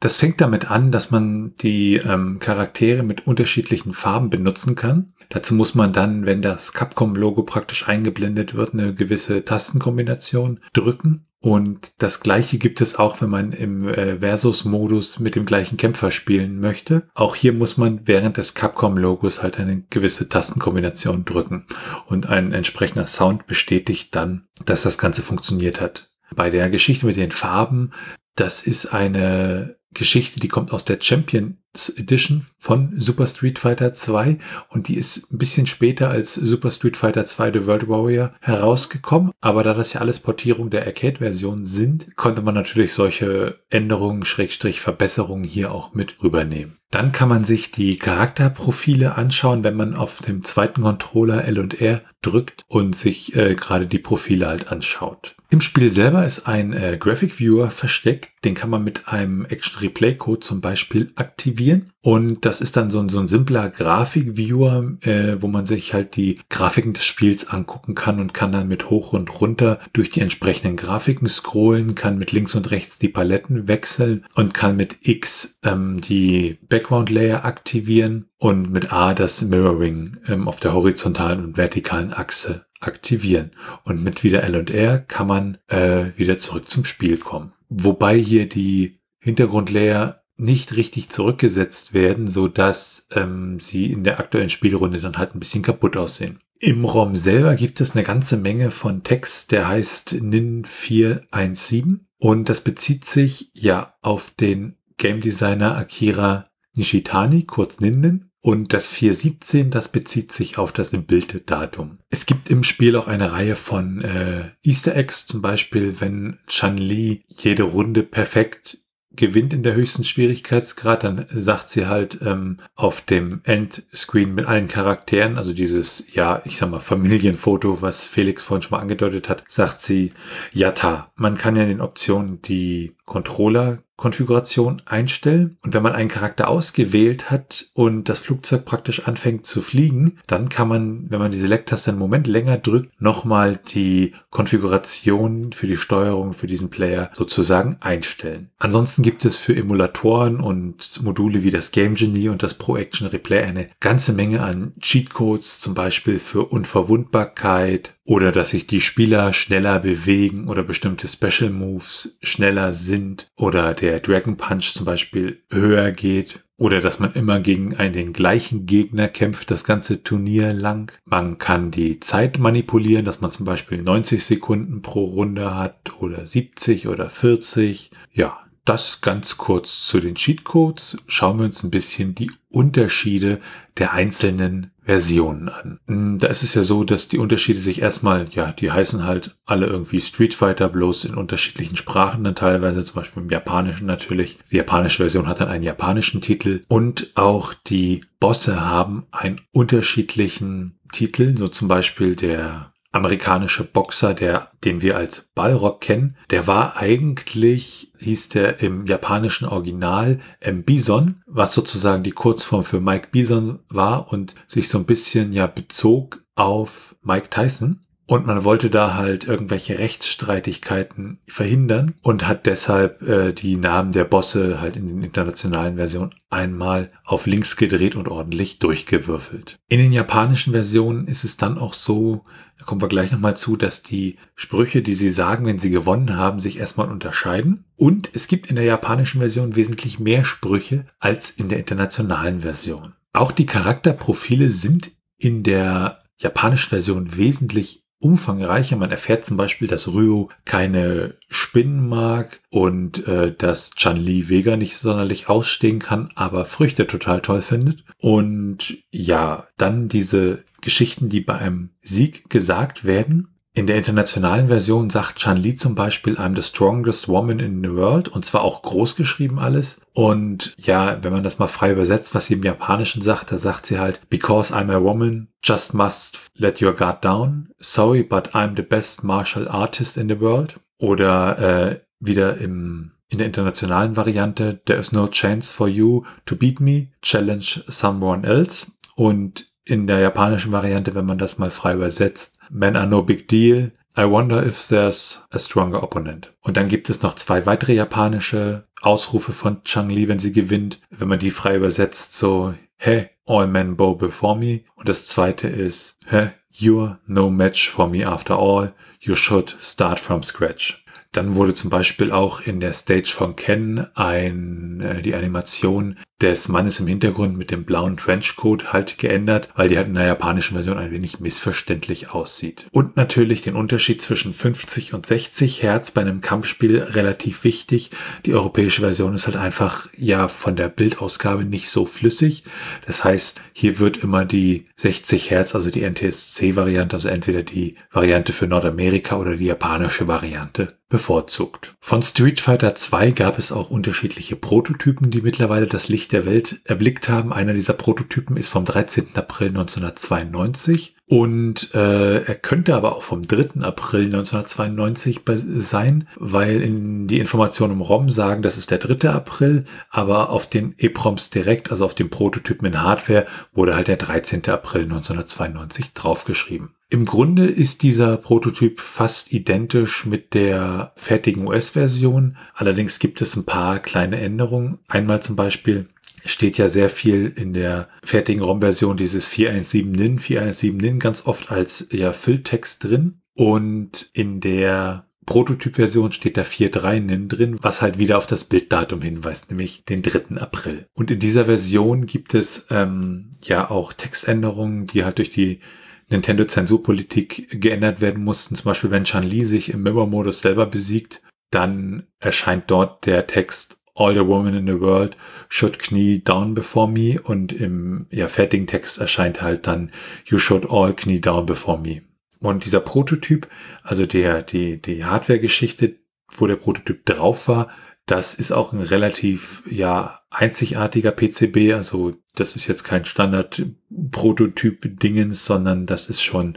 Das fängt damit an, dass man die ähm, Charaktere mit unterschiedlichen Farben benutzen kann. Dazu muss man dann, wenn das Capcom-Logo praktisch eingeblendet wird, eine gewisse Tastenkombination drücken. Und das gleiche gibt es auch, wenn man im äh, Versus-Modus mit dem gleichen Kämpfer spielen möchte. Auch hier muss man während des Capcom-Logos halt eine gewisse Tastenkombination drücken. Und ein entsprechender Sound bestätigt dann, dass das Ganze funktioniert hat. Bei der Geschichte mit den Farben, das ist eine Geschichte, die kommt aus der Champions Edition von Super Street Fighter 2 und die ist ein bisschen später als Super Street Fighter 2 The World Warrior herausgekommen. Aber da das ja alles Portierungen der Arcade-Version sind, konnte man natürlich solche Änderungen, Schrägstrich Verbesserungen hier auch mit rübernehmen. Dann kann man sich die Charakterprofile anschauen, wenn man auf dem zweiten Controller L und R drückt und sich äh, gerade die Profile halt anschaut. Im Spiel selber ist ein äh, Graphic Viewer versteckt. Den kann man mit einem Action Replay Code zum Beispiel aktivieren. Und das ist dann so ein, so ein simpler Grafik-Viewer, äh, wo man sich halt die Grafiken des Spiels angucken kann und kann dann mit hoch und runter durch die entsprechenden Grafiken scrollen, kann mit links und rechts die Paletten wechseln und kann mit X ähm, die Background Layer aktivieren und mit A das Mirroring ähm, auf der horizontalen und vertikalen Achse aktivieren. Und mit wieder L und R kann man äh, wieder zurück zum Spiel kommen. Wobei hier die Hintergrundlayer nicht richtig zurückgesetzt werden, so dass ähm, sie in der aktuellen Spielrunde dann halt ein bisschen kaputt aussehen. Im ROM selber gibt es eine ganze Menge von Text, der heißt NIN417 und das bezieht sich ja auf den Game Designer Akira Nishitani, kurz Ninden, und das 417, das bezieht sich auf das Bilddatum. Es gibt im Spiel auch eine Reihe von äh, Easter Eggs, zum Beispiel, wenn Chan Li jede Runde perfekt gewinnt in der höchsten Schwierigkeitsgrad, dann sagt sie halt ähm, auf dem Endscreen mit allen Charakteren, also dieses, ja, ich sag mal, Familienfoto, was Felix vorhin schon mal angedeutet hat, sagt sie, Yata. Man kann ja in den Optionen die Controller Konfiguration einstellen. Und wenn man einen Charakter ausgewählt hat und das Flugzeug praktisch anfängt zu fliegen, dann kann man, wenn man die Select-Taste einen Moment länger drückt, nochmal die Konfiguration für die Steuerung für diesen Player sozusagen einstellen. Ansonsten gibt es für Emulatoren und Module wie das Game Genie und das Pro Action Replay eine ganze Menge an Cheatcodes, zum Beispiel für Unverwundbarkeit, oder dass sich die Spieler schneller bewegen oder bestimmte Special Moves schneller sind oder der Dragon Punch zum Beispiel höher geht oder dass man immer gegen einen den gleichen Gegner kämpft das ganze Turnier lang. Man kann die Zeit manipulieren, dass man zum Beispiel 90 Sekunden pro Runde hat oder 70 oder 40. Ja, das ganz kurz zu den Cheatcodes. Schauen wir uns ein bisschen die Unterschiede der einzelnen Versionen an. Hm, da ist es ja so, dass die Unterschiede sich erstmal, ja, die heißen halt alle irgendwie Street Fighter, bloß in unterschiedlichen Sprachen dann teilweise, zum Beispiel im Japanischen natürlich. Die japanische Version hat dann einen japanischen Titel und auch die Bosse haben einen unterschiedlichen Titel, so zum Beispiel der amerikanische Boxer, der, den wir als Balrog kennen, der war eigentlich, hieß der im japanischen Original M. Bison, was sozusagen die Kurzform für Mike Bison war und sich so ein bisschen ja bezog auf Mike Tyson. Und man wollte da halt irgendwelche Rechtsstreitigkeiten verhindern und hat deshalb äh, die Namen der Bosse halt in den internationalen Versionen einmal auf links gedreht und ordentlich durchgewürfelt. In den japanischen Versionen ist es dann auch so, da kommen wir gleich nochmal zu, dass die Sprüche, die sie sagen, wenn sie gewonnen haben, sich erstmal unterscheiden. Und es gibt in der japanischen Version wesentlich mehr Sprüche als in der internationalen Version. Auch die Charakterprofile sind in der japanischen Version wesentlich umfangreicher. Man erfährt zum Beispiel, dass Ryo keine Spinnen mag und äh, dass Chan-Li Vega nicht sonderlich ausstehen kann, aber Früchte total toll findet. Und ja, dann diese Geschichten, die bei einem Sieg gesagt werden. In der internationalen Version sagt Chan Li zum Beispiel, I'm the strongest woman in the world und zwar auch groß geschrieben alles. Und ja, wenn man das mal frei übersetzt, was sie im Japanischen sagt, da sagt sie halt, because I'm a woman, just must let your guard down. Sorry, but I'm the best martial artist in the world. Oder äh, wieder im in der internationalen Variante, there is no chance for you to beat me, challenge someone else. Und in der japanischen Variante, wenn man das mal frei übersetzt. Men are no big deal. I wonder if there's a stronger opponent. Und dann gibt es noch zwei weitere japanische Ausrufe von Chang Li, wenn sie gewinnt. Wenn man die frei übersetzt, so, hey, all men bow before me. Und das zweite ist, hey, you're no match for me after all. You should start from scratch. Dann wurde zum Beispiel auch in der Stage von Ken ein, äh, die Animation des Mannes im Hintergrund mit dem blauen Trenchcoat halt geändert, weil die halt in der japanischen Version ein wenig missverständlich aussieht. Und natürlich den Unterschied zwischen 50 und 60 Hertz bei einem Kampfspiel relativ wichtig. Die europäische Version ist halt einfach ja von der Bildausgabe nicht so flüssig. Das heißt, hier wird immer die 60 Hertz, also die NTSC-Variante, also entweder die Variante für Nordamerika oder die japanische Variante bevorzugt. Von Street Fighter 2 gab es auch unterschiedliche Prototypen, die mittlerweile das Licht der Welt erblickt haben. Einer dieser Prototypen ist vom 13. April 1992 und äh, er könnte aber auch vom 3. April 1992 sein, weil in die Informationen im ROM sagen, das ist der 3. April, aber auf den EPROMs direkt, also auf dem Prototypen in Hardware, wurde halt der 13. April 1992 draufgeschrieben. Im Grunde ist dieser Prototyp fast identisch mit der fertigen US-Version. Allerdings gibt es ein paar kleine Änderungen. Einmal zum Beispiel steht ja sehr viel in der fertigen ROM-Version dieses 417-NIN, 417-NIN ganz oft als ja Fülltext drin. Und in der Prototyp-Version steht da 4.3-NIN drin, was halt wieder auf das Bilddatum hinweist, nämlich den 3. April. Und in dieser Version gibt es ähm, ja auch Textänderungen, die halt durch die Nintendo-Zensurpolitik geändert werden mussten. Zum Beispiel, wenn Chan-Li sich im Mirror-Modus selber besiegt, dann erscheint dort der Text All the women in the world should knee down before me und im ja, fertigen Text erscheint halt dann You should all knee down before me. Und dieser Prototyp, also der, die, die Hardware-Geschichte, wo der Prototyp drauf war, das ist auch ein relativ, ja, einzigartiger PCB. Also das ist jetzt kein Standard-Prototyp-Dingens, sondern das ist schon,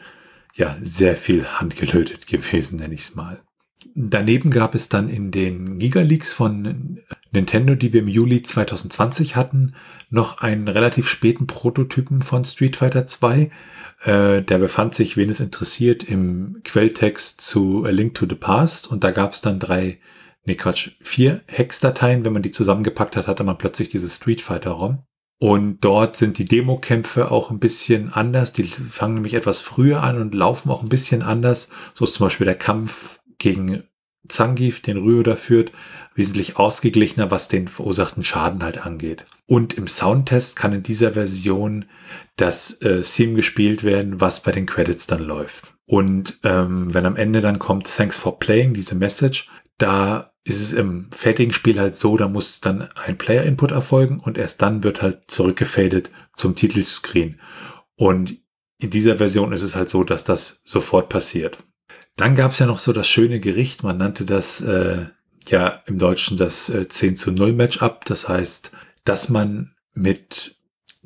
ja, sehr viel handgelötet gewesen, nenne ich es mal. Daneben gab es dann in den Gigaleaks von Nintendo, die wir im Juli 2020 hatten, noch einen relativ späten Prototypen von Street Fighter 2. Äh, der befand sich, wen es interessiert, im Quelltext zu A Link to the Past und da gab es dann drei nee Quatsch, vier Hex-Dateien. Wenn man die zusammengepackt hat, hatte man plötzlich dieses Street Fighter ROM. Und dort sind die Demo-Kämpfe auch ein bisschen anders. Die fangen nämlich etwas früher an und laufen auch ein bisschen anders. So ist zum Beispiel der Kampf gegen Zangief, den Ryo da führt, wesentlich ausgeglichener, was den verursachten Schaden halt angeht. Und im Soundtest kann in dieser Version das äh, Theme gespielt werden, was bei den Credits dann läuft. Und ähm, wenn am Ende dann kommt Thanks for Playing, diese Message, da ist es im fertigen Spiel halt so, da muss dann ein Player-Input erfolgen und erst dann wird halt zurückgefadet zum Titelscreen. Und in dieser Version ist es halt so, dass das sofort passiert. Dann gab es ja noch so das schöne Gericht, man nannte das äh, ja im Deutschen das äh, 10 zu 0 Matchup. Das heißt, dass man mit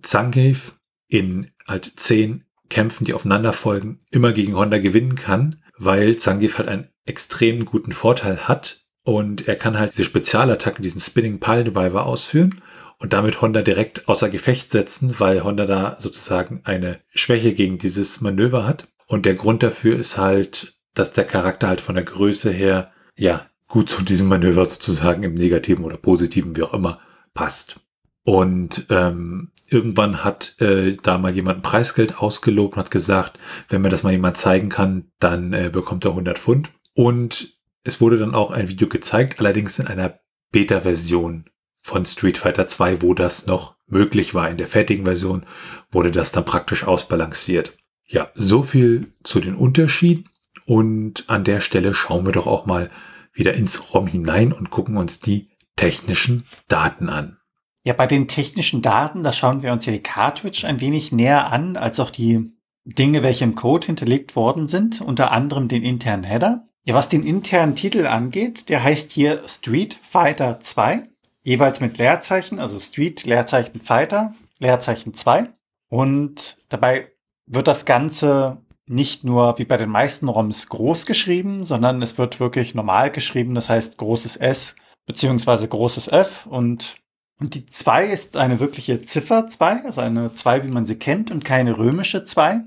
Zangief in halt 10 Kämpfen, die aufeinander folgen, immer gegen Honda gewinnen kann, weil Zangief halt einen extrem guten Vorteil hat und er kann halt diese Spezialattacken, diesen Spinning Pile Driver ausführen und damit Honda direkt außer Gefecht setzen, weil Honda da sozusagen eine Schwäche gegen dieses Manöver hat. Und der Grund dafür ist halt, dass der Charakter halt von der Größe her, ja, gut zu diesem Manöver sozusagen im negativen oder positiven, wie auch immer, passt. Und ähm, irgendwann hat äh, da mal jemand Preisgeld ausgelobt und hat gesagt, wenn mir das mal jemand zeigen kann, dann äh, bekommt er 100 Pfund. Und es wurde dann auch ein Video gezeigt, allerdings in einer Beta-Version von Street Fighter 2, wo das noch möglich war. In der fertigen Version wurde das dann praktisch ausbalanciert. Ja, so viel zu den Unterschieden. Und an der Stelle schauen wir doch auch mal wieder ins ROM hinein und gucken uns die technischen Daten an. Ja, bei den technischen Daten, da schauen wir uns ja die Cartridge ein wenig näher an, als auch die Dinge, welche im Code hinterlegt worden sind, unter anderem den internen Header. Ja, was den internen Titel angeht, der heißt hier Street Fighter 2, jeweils mit Leerzeichen, also Street Leerzeichen Fighter, Leerzeichen 2. Und dabei wird das Ganze nicht nur wie bei den meisten ROMs groß geschrieben, sondern es wird wirklich normal geschrieben, das heißt großes S beziehungsweise großes F und und die 2 ist eine wirkliche Ziffer 2, also eine 2, wie man sie kennt, und keine römische 2.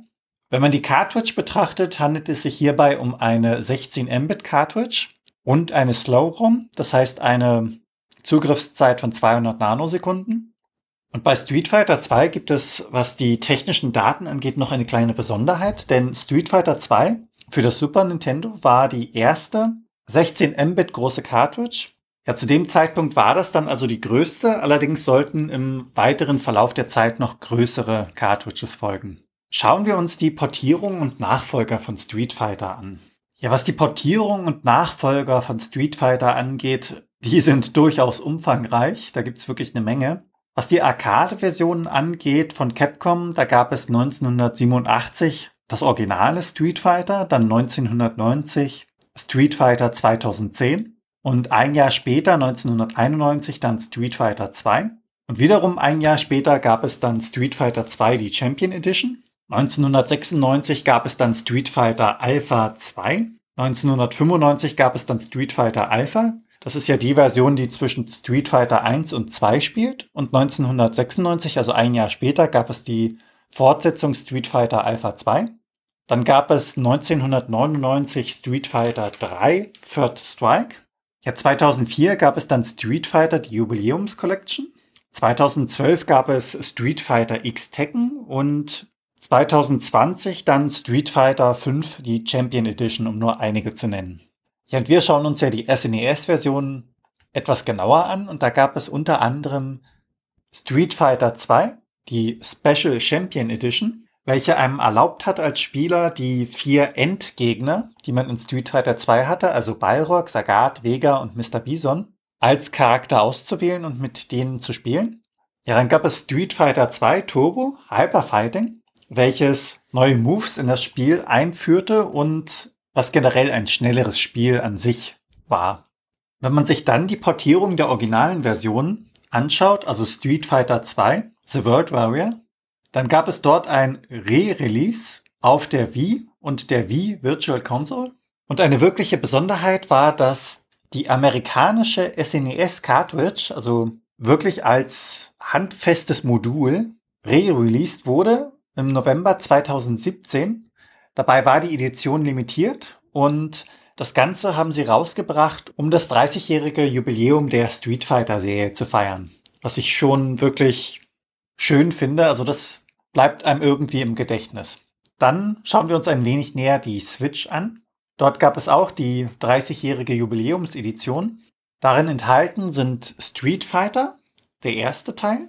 Wenn man die Cartridge betrachtet, handelt es sich hierbei um eine 16 Mbit Cartridge und eine Slow-ROM, das heißt eine Zugriffszeit von 200 Nanosekunden. Und bei Street Fighter 2 gibt es, was die technischen Daten angeht, noch eine kleine Besonderheit, denn Street Fighter 2 für das Super Nintendo war die erste 16 Mbit große Cartridge ja, zu dem Zeitpunkt war das dann also die größte, allerdings sollten im weiteren Verlauf der Zeit noch größere Cartridges folgen. Schauen wir uns die Portierung und Nachfolger von Street Fighter an. Ja, was die Portierung und Nachfolger von Street Fighter angeht, die sind durchaus umfangreich, da gibt's wirklich eine Menge. Was die Arcade-Versionen angeht von Capcom, da gab es 1987 das originale Street Fighter, dann 1990 Street Fighter 2010 und ein Jahr später, 1991, dann Street Fighter 2. Und wiederum ein Jahr später gab es dann Street Fighter 2, die Champion Edition. 1996 gab es dann Street Fighter Alpha 2. 1995 gab es dann Street Fighter Alpha. Das ist ja die Version, die zwischen Street Fighter 1 und 2 spielt. Und 1996, also ein Jahr später, gab es die Fortsetzung Street Fighter Alpha 2. Dann gab es 1999 Street Fighter 3 Third Strike. Ja, 2004 gab es dann Street Fighter, die Jubiläums Collection. 2012 gab es Street Fighter X Tekken und 2020 dann Street Fighter 5, die Champion Edition, um nur einige zu nennen. Ja, und wir schauen uns ja die SNES-Version etwas genauer an und da gab es unter anderem Street Fighter 2, die Special Champion Edition, welche einem erlaubt hat, als Spieler die vier Endgegner, die man in Street Fighter 2 hatte, also Balrog, Sagat, Vega und Mr. Bison, als Charakter auszuwählen und mit denen zu spielen. Ja, dann gab es Street Fighter 2 Turbo Hyper Fighting, welches neue Moves in das Spiel einführte und was generell ein schnelleres Spiel an sich war. Wenn man sich dann die Portierung der originalen Versionen anschaut, also Street Fighter 2, The World Warrior, dann gab es dort ein Re-Release auf der Wii und der Wii Virtual Console. Und eine wirkliche Besonderheit war, dass die amerikanische SNES e Cartridge, also wirklich als handfestes Modul, re-released wurde im November 2017. Dabei war die Edition limitiert und das Ganze haben sie rausgebracht, um das 30-jährige Jubiläum der Street Fighter Serie zu feiern. Was ich schon wirklich schön finde. Also das bleibt einem irgendwie im Gedächtnis. Dann schauen wir uns ein wenig näher die Switch an. Dort gab es auch die 30-jährige Jubiläumsedition. Darin enthalten sind Street Fighter, der erste Teil,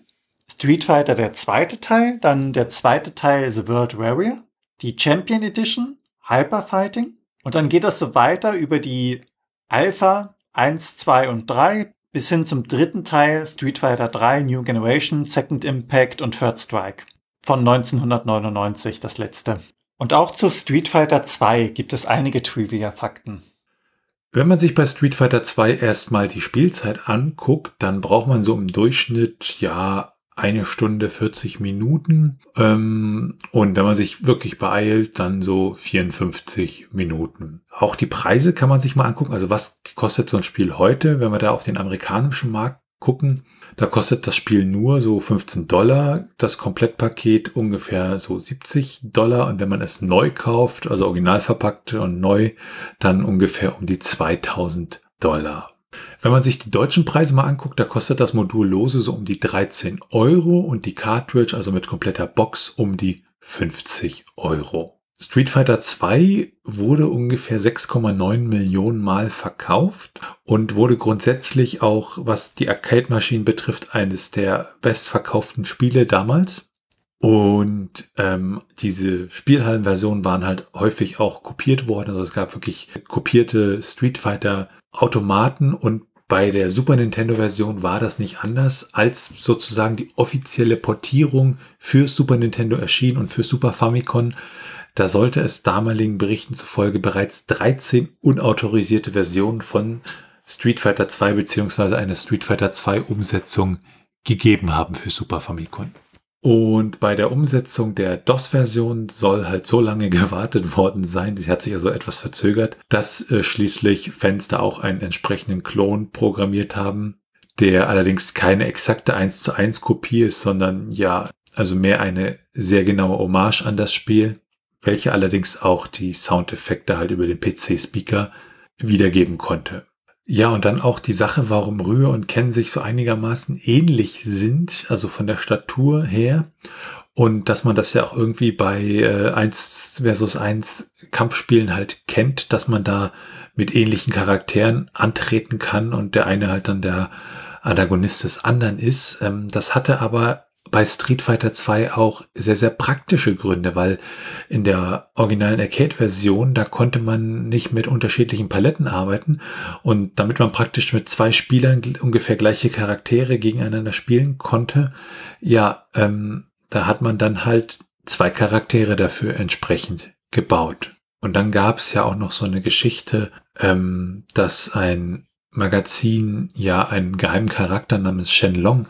Street Fighter, der zweite Teil, dann der zweite Teil The World Warrior, die Champion Edition, Hyper Fighting und dann geht das so weiter über die Alpha 1, 2 und 3 bis hin zum dritten Teil Street Fighter 3 New Generation, Second Impact und Third Strike. Von 1999 das letzte. Und auch zu Street Fighter 2 gibt es einige Trivia-Fakten. Wenn man sich bei Street Fighter 2 erstmal die Spielzeit anguckt, dann braucht man so im Durchschnitt ja eine Stunde 40 Minuten. Ähm, und wenn man sich wirklich beeilt, dann so 54 Minuten. Auch die Preise kann man sich mal angucken. Also was kostet so ein Spiel heute, wenn wir da auf den amerikanischen Markt gucken. Da kostet das Spiel nur so 15 Dollar, das Komplettpaket ungefähr so 70 Dollar und wenn man es neu kauft, also original verpackt und neu, dann ungefähr um die 2000 Dollar. Wenn man sich die deutschen Preise mal anguckt, da kostet das Modul lose so um die 13 Euro und die Cartridge, also mit kompletter Box, um die 50 Euro. Street Fighter 2 wurde ungefähr 6,9 Millionen Mal verkauft und wurde grundsätzlich auch, was die Arcade-Maschinen betrifft, eines der bestverkauften Spiele damals. Und ähm, diese Spielhallenversionen waren halt häufig auch kopiert worden. Also es gab wirklich kopierte Street Fighter Automaten und bei der Super Nintendo Version war das nicht anders, als sozusagen die offizielle Portierung für Super Nintendo erschien und für Super Famicom da sollte es damaligen Berichten zufolge bereits 13 unautorisierte Versionen von Street Fighter 2 beziehungsweise eine Street Fighter 2 Umsetzung gegeben haben für Super Famicom. Und bei der Umsetzung der DOS-Version soll halt so lange gewartet worden sein, die hat sich also etwas verzögert, dass äh, schließlich da auch einen entsprechenden Klon programmiert haben, der allerdings keine exakte 1 zu 1 Kopie ist, sondern ja, also mehr eine sehr genaue Hommage an das Spiel welche allerdings auch die Soundeffekte halt über den PC-Speaker wiedergeben konnte. Ja, und dann auch die Sache, warum Rühr und Ken sich so einigermaßen ähnlich sind, also von der Statur her. Und dass man das ja auch irgendwie bei äh, 1 versus 1 Kampfspielen halt kennt, dass man da mit ähnlichen Charakteren antreten kann und der eine halt dann der Antagonist des anderen ist. Ähm, das hatte aber bei Street Fighter 2 auch sehr, sehr praktische Gründe, weil in der originalen Arcade-Version, da konnte man nicht mit unterschiedlichen Paletten arbeiten und damit man praktisch mit zwei Spielern ungefähr gleiche Charaktere gegeneinander spielen konnte, ja, ähm, da hat man dann halt zwei Charaktere dafür entsprechend gebaut. Und dann gab es ja auch noch so eine Geschichte, ähm, dass ein Magazin ja einen geheimen Charakter namens Shenlong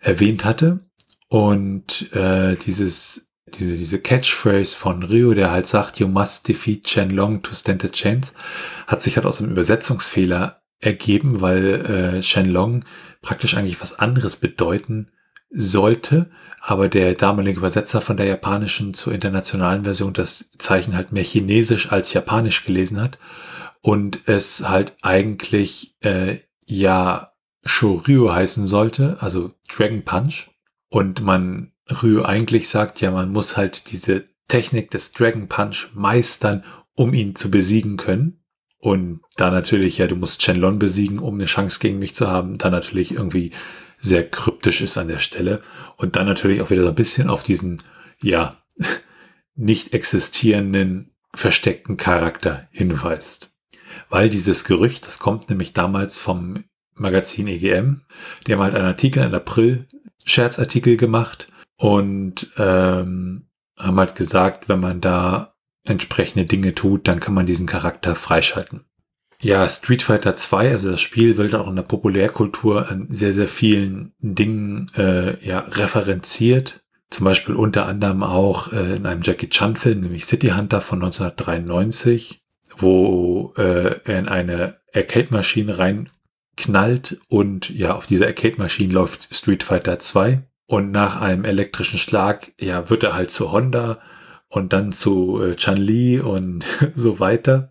erwähnt hatte und äh, dieses, diese, diese Catchphrase von Ryo, der halt sagt, you must defeat Chen Long to stand a chance, hat sich halt aus einem Übersetzungsfehler ergeben, weil äh, Chen Long praktisch eigentlich was anderes bedeuten sollte, aber der damalige Übersetzer von der japanischen zur internationalen Version das Zeichen halt mehr chinesisch als japanisch gelesen hat. Und es halt eigentlich äh, ja Shoryu heißen sollte, also Dragon Punch und man Ryu eigentlich sagt, ja, man muss halt diese Technik des Dragon Punch meistern, um ihn zu besiegen können. Und da natürlich, ja, du musst Shenlong besiegen, um eine Chance gegen mich zu haben, da natürlich irgendwie sehr kryptisch ist an der Stelle. Und dann natürlich auch wieder so ein bisschen auf diesen, ja, nicht existierenden, versteckten Charakter hinweist. Weil dieses Gerücht, das kommt nämlich damals vom Magazin EGM, die haben halt einen Artikel in April Scherzartikel gemacht und ähm, haben halt gesagt, wenn man da entsprechende Dinge tut, dann kann man diesen Charakter freischalten. Ja, Street Fighter 2, also das Spiel, wird auch in der Populärkultur an sehr, sehr vielen Dingen äh, ja, referenziert. Zum Beispiel unter anderem auch äh, in einem Jackie Chan-Film, nämlich City Hunter von 1993, wo äh, er in eine Arcade-Maschine rein knallt und ja, auf dieser Arcade-Maschine läuft Street Fighter 2 und nach einem elektrischen Schlag, ja, wird er halt zu Honda und dann zu äh, Chan-Li und so weiter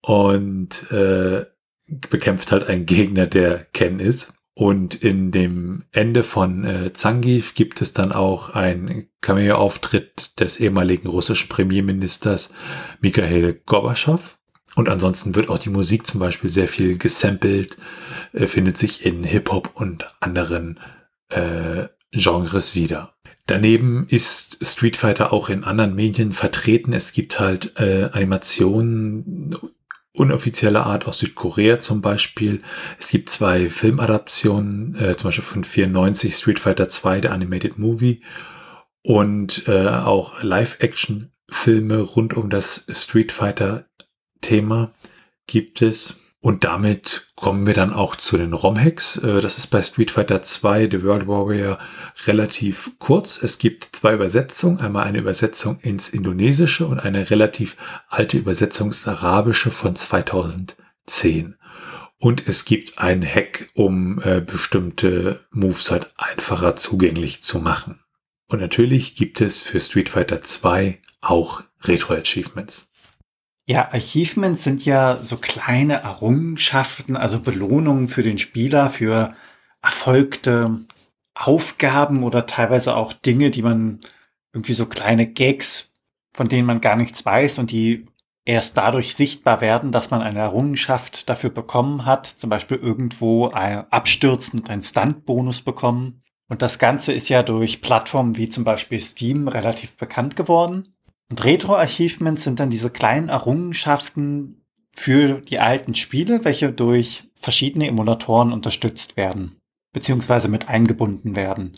und äh, bekämpft halt einen Gegner, der Ken ist. Und in dem Ende von äh, Zangief gibt es dann auch einen Cameo-Auftritt des ehemaligen russischen Premierministers Mikhail Gorbatschow. Und ansonsten wird auch die Musik zum Beispiel sehr viel gesampelt, äh, findet sich in Hip-Hop und anderen äh, Genres wieder. Daneben ist Street Fighter auch in anderen Medien vertreten. Es gibt halt äh, Animationen unoffizieller Art aus Südkorea zum Beispiel. Es gibt zwei Filmadaptionen, äh, zum Beispiel von 94 Street Fighter 2, der Animated Movie und äh, auch Live-Action-Filme rund um das Street Fighter Thema gibt es. Und damit kommen wir dann auch zu den ROM-Hacks. Äh, das ist bei Street Fighter 2 The World Warrior relativ kurz. Es gibt zwei Übersetzungen. Einmal eine Übersetzung ins Indonesische und eine relativ alte Übersetzung ins Arabische von 2010. Und es gibt ein Hack, um äh, bestimmte Moves halt einfacher zugänglich zu machen. Und natürlich gibt es für Street Fighter 2 auch Retro-Achievements. Ja, Achievements sind ja so kleine Errungenschaften, also Belohnungen für den Spieler, für erfolgte Aufgaben oder teilweise auch Dinge, die man irgendwie so kleine Gags, von denen man gar nichts weiß und die erst dadurch sichtbar werden, dass man eine Errungenschaft dafür bekommen hat, zum Beispiel irgendwo abstürzen und einen Stunt-Bonus bekommen. Und das Ganze ist ja durch Plattformen wie zum Beispiel Steam relativ bekannt geworden. Und Retro-Achievements sind dann diese kleinen Errungenschaften für die alten Spiele, welche durch verschiedene Emulatoren unterstützt werden, beziehungsweise mit eingebunden werden.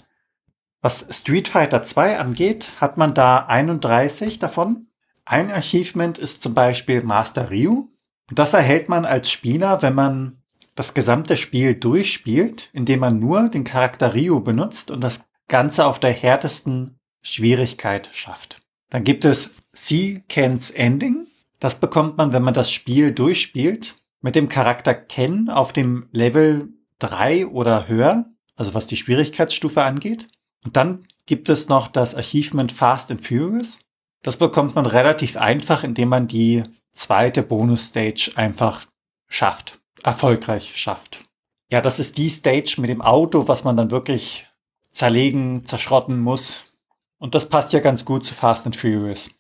Was Street Fighter 2 angeht, hat man da 31 davon. Ein Achievement ist zum Beispiel Master Ryu. Und das erhält man als Spieler, wenn man das gesamte Spiel durchspielt, indem man nur den Charakter Ryu benutzt und das Ganze auf der härtesten Schwierigkeit schafft. Dann gibt es Sea-Kens Ending. Das bekommt man, wenn man das Spiel durchspielt, mit dem Charakter Ken auf dem Level 3 oder höher, also was die Schwierigkeitsstufe angeht. Und dann gibt es noch das Achievement Fast and Furious. Das bekommt man relativ einfach, indem man die zweite Bonus-Stage einfach schafft, erfolgreich schafft. Ja, das ist die Stage mit dem Auto, was man dann wirklich zerlegen, zerschrotten muss, und das passt ja ganz gut zu Fast and Furious.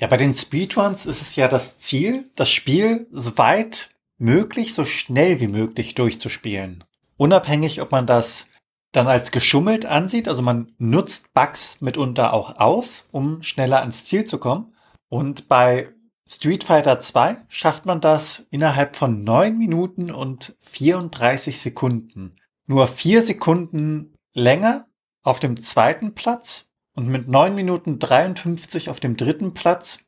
Ja, bei den Speedruns ist es ja das Ziel, das Spiel so weit möglich, so schnell wie möglich durchzuspielen. Unabhängig, ob man das dann als geschummelt ansieht, also man nutzt Bugs mitunter auch aus, um schneller ans Ziel zu kommen. Und bei Street Fighter 2 schafft man das innerhalb von 9 Minuten und 34 Sekunden. Nur 4 Sekunden länger auf dem zweiten Platz und mit 9 Minuten 53 auf dem dritten Platz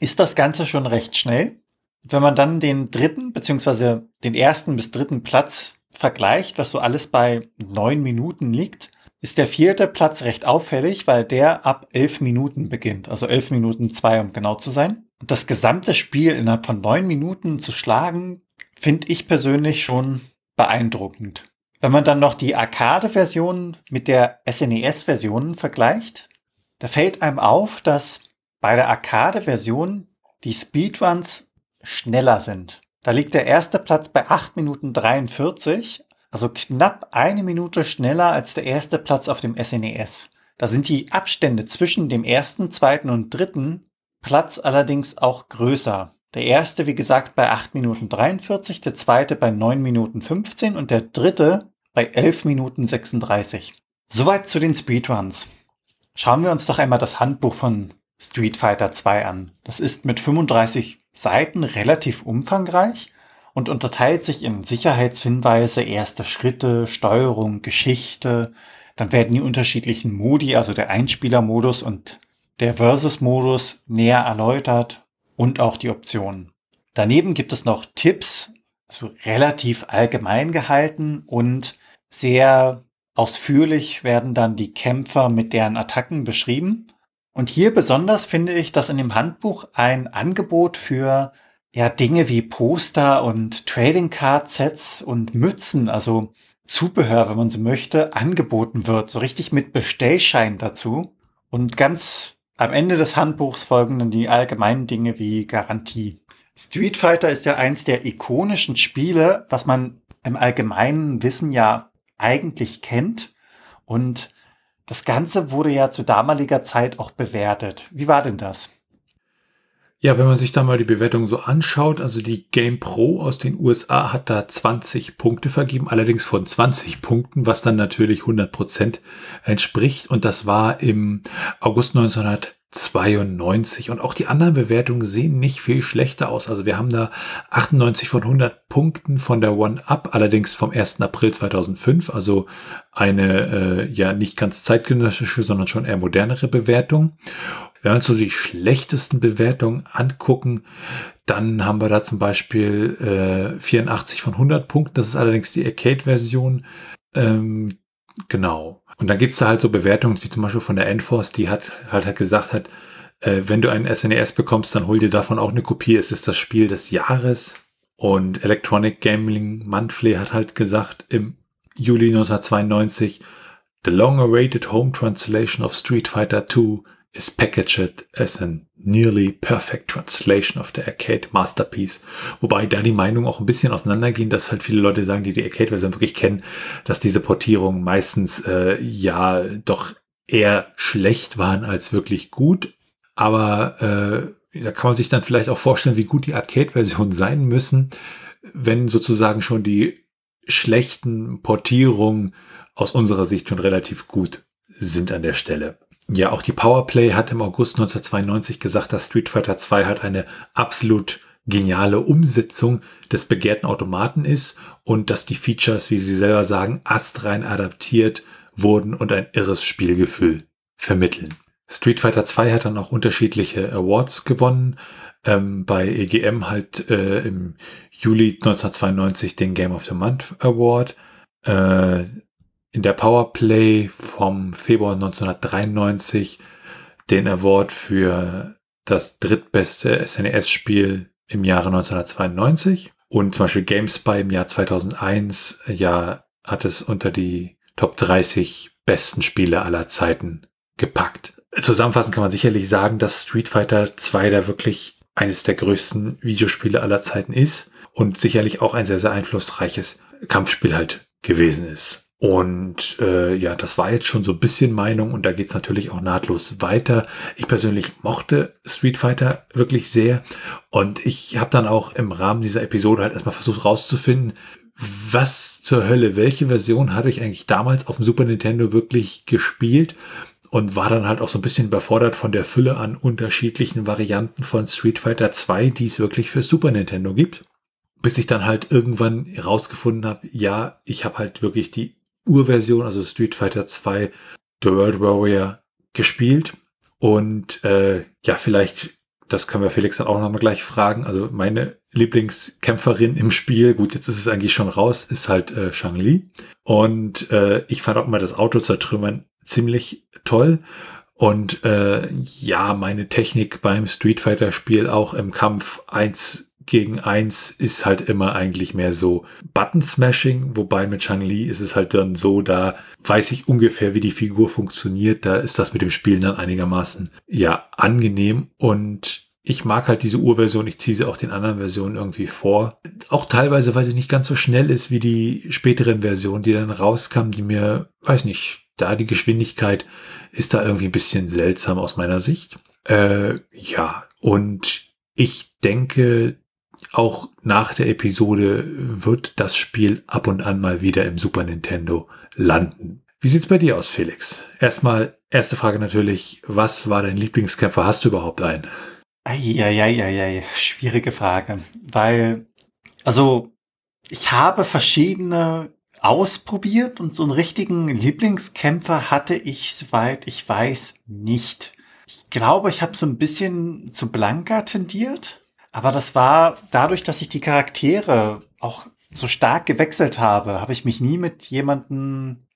ist das Ganze schon recht schnell. Wenn man dann den dritten bzw. den ersten bis dritten Platz vergleicht, was so alles bei 9 Minuten liegt, ist der vierte Platz recht auffällig, weil der ab 11 Minuten beginnt. Also 11 Minuten 2, um genau zu sein. Und das gesamte Spiel innerhalb von 9 Minuten zu schlagen, finde ich persönlich schon beeindruckend. Wenn man dann noch die Arcade-Version mit der SNES-Version vergleicht, da fällt einem auf, dass bei der Arcade-Version die Speedruns schneller sind. Da liegt der erste Platz bei 8 Minuten 43, also knapp eine Minute schneller als der erste Platz auf dem SNES. E da sind die Abstände zwischen dem ersten, zweiten und dritten Platz allerdings auch größer. Der erste, wie gesagt, bei 8 Minuten 43, der zweite bei 9 Minuten 15 und der dritte bei 11 Minuten 36. Soweit zu den Speedruns. Schauen wir uns doch einmal das Handbuch von Street Fighter 2 an. Das ist mit 35 Seiten relativ umfangreich und unterteilt sich in Sicherheitshinweise, erste Schritte, Steuerung, Geschichte. Dann werden die unterschiedlichen Modi, also der Einspielermodus und der Versus-Modus näher erläutert und auch die Optionen. Daneben gibt es noch Tipps, also relativ allgemein gehalten und sehr Ausführlich werden dann die Kämpfer mit deren Attacken beschrieben. Und hier besonders finde ich, dass in dem Handbuch ein Angebot für ja, Dinge wie Poster und Trading Card Sets und Mützen, also Zubehör, wenn man so möchte, angeboten wird. So richtig mit Bestellschein dazu. Und ganz am Ende des Handbuchs folgen dann die allgemeinen Dinge wie Garantie. Street Fighter ist ja eins der ikonischen Spiele, was man im allgemeinen Wissen ja eigentlich kennt. Und das Ganze wurde ja zu damaliger Zeit auch bewertet. Wie war denn das? Ja, wenn man sich da mal die Bewertung so anschaut, also die Game Pro aus den USA hat da 20 Punkte vergeben, allerdings von 20 Punkten, was dann natürlich 100 Prozent entspricht. Und das war im August 1900 92 und auch die anderen Bewertungen sehen nicht viel schlechter aus. Also wir haben da 98 von 100 Punkten von der One-Up, allerdings vom 1. April 2005, also eine äh, ja nicht ganz zeitgenössische, sondern schon eher modernere Bewertung. Wenn wir uns so die schlechtesten Bewertungen angucken, dann haben wir da zum Beispiel äh, 84 von 100 Punkten. Das ist allerdings die Arcade-Version. Ähm, genau. Und dann gibt's da halt so Bewertungen, wie zum Beispiel von der Enforce, die hat halt, gesagt hat, äh, wenn du einen SNES bekommst, dann hol dir davon auch eine Kopie. Es ist das Spiel des Jahres. Und Electronic Gambling Monthly hat halt gesagt im Juli 1992, The long-awaited home translation of Street Fighter II is packaged as a nearly perfect translation of the arcade masterpiece. Wobei da die Meinungen auch ein bisschen auseinandergehen, dass halt viele Leute sagen, die die Arcade-Version wirklich kennen, dass diese Portierungen meistens äh, ja doch eher schlecht waren als wirklich gut. Aber äh, da kann man sich dann vielleicht auch vorstellen, wie gut die Arcade-Versionen sein müssen, wenn sozusagen schon die schlechten Portierungen aus unserer Sicht schon relativ gut sind an der Stelle. Ja, auch die Powerplay hat im August 1992 gesagt, dass Street Fighter 2 halt eine absolut geniale Umsetzung des begehrten Automaten ist und dass die Features, wie sie selber sagen, astrein adaptiert wurden und ein irres Spielgefühl vermitteln. Street Fighter 2 hat dann auch unterschiedliche Awards gewonnen. Ähm, bei EGM halt äh, im Juli 1992 den Game of the Month Award. Äh, in der Powerplay vom Februar 1993 den Award für das drittbeste SNES-Spiel im Jahre 1992. Und zum Beispiel GameSpy im Jahr 2001 ja, hat es unter die Top 30 besten Spiele aller Zeiten gepackt. Zusammenfassend kann man sicherlich sagen, dass Street Fighter 2 da wirklich eines der größten Videospiele aller Zeiten ist und sicherlich auch ein sehr, sehr einflussreiches Kampfspiel halt gewesen ist. Und äh, ja, das war jetzt schon so ein bisschen Meinung und da geht's natürlich auch nahtlos weiter. Ich persönlich mochte Street Fighter wirklich sehr und ich habe dann auch im Rahmen dieser Episode halt erstmal versucht rauszufinden, was zur Hölle, welche Version hatte ich eigentlich damals auf dem Super Nintendo wirklich gespielt und war dann halt auch so ein bisschen überfordert von der Fülle an unterschiedlichen Varianten von Street Fighter 2, die es wirklich für Super Nintendo gibt. Bis ich dann halt irgendwann herausgefunden habe, ja, ich habe halt wirklich die Urversion, also Street Fighter 2 The World Warrior gespielt. Und äh, ja, vielleicht, das können wir Felix dann auch nochmal gleich fragen. Also meine Lieblingskämpferin im Spiel, gut, jetzt ist es eigentlich schon raus, ist halt äh, Shang Li. Und äh, ich fand auch immer das Auto zertrümmern ziemlich toll. Und äh, ja, meine Technik beim Street Fighter Spiel auch im Kampf eins gegen eins ist halt immer eigentlich mehr so Button Smashing, wobei mit Chang Li ist es halt dann so, da weiß ich ungefähr, wie die Figur funktioniert, da ist das mit dem Spielen dann einigermaßen ja angenehm und ich mag halt diese Urversion, ich ziehe sie auch den anderen Versionen irgendwie vor. Auch teilweise, weil sie nicht ganz so schnell ist wie die späteren Versionen, die dann rauskamen, die mir, weiß nicht, da die Geschwindigkeit ist da irgendwie ein bisschen seltsam aus meiner Sicht. Äh, ja, und ich denke, auch nach der Episode wird das Spiel ab und an mal wieder im Super Nintendo landen. Wie sieht's bei dir aus, Felix? Erstmal, erste Frage natürlich, was war dein Lieblingskämpfer? Hast du überhaupt einen? Eieieiei, schwierige Frage. Weil, also, ich habe verschiedene ausprobiert und so einen richtigen Lieblingskämpfer hatte ich, soweit ich weiß, nicht. Ich glaube, ich habe so ein bisschen zu Blanka tendiert. Aber das war dadurch, dass ich die Charaktere auch so stark gewechselt habe, habe ich mich nie mit jemanden,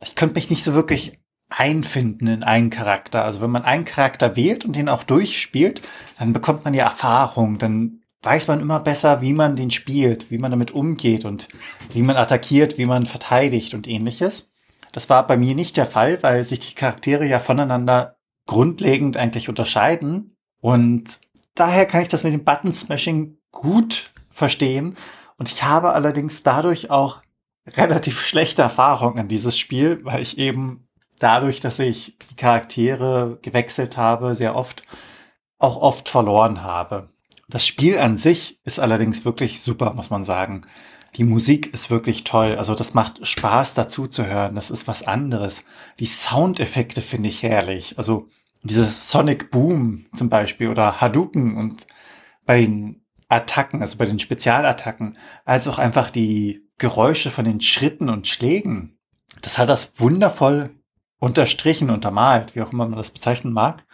ich könnte mich nicht so wirklich einfinden in einen Charakter. Also wenn man einen Charakter wählt und den auch durchspielt, dann bekommt man ja Erfahrung, dann weiß man immer besser, wie man den spielt, wie man damit umgeht und wie man attackiert, wie man verteidigt und ähnliches. Das war bei mir nicht der Fall, weil sich die Charaktere ja voneinander grundlegend eigentlich unterscheiden. Und daher kann ich das mit dem Button Smashing gut verstehen. Und ich habe allerdings dadurch auch relativ schlechte Erfahrungen an dieses Spiel, weil ich eben dadurch, dass ich die Charaktere gewechselt habe, sehr oft auch oft verloren habe. Das Spiel an sich ist allerdings wirklich super, muss man sagen. Die Musik ist wirklich toll. Also das macht Spaß dazu zu hören. Das ist was anderes. Die Soundeffekte finde ich herrlich. Also dieses Sonic Boom zum Beispiel oder Hadouken und bei den Attacken, also bei den Spezialattacken, als auch einfach die Geräusche von den Schritten und Schlägen. Das hat das wundervoll unterstrichen, untermalt, wie auch immer man das bezeichnen mag.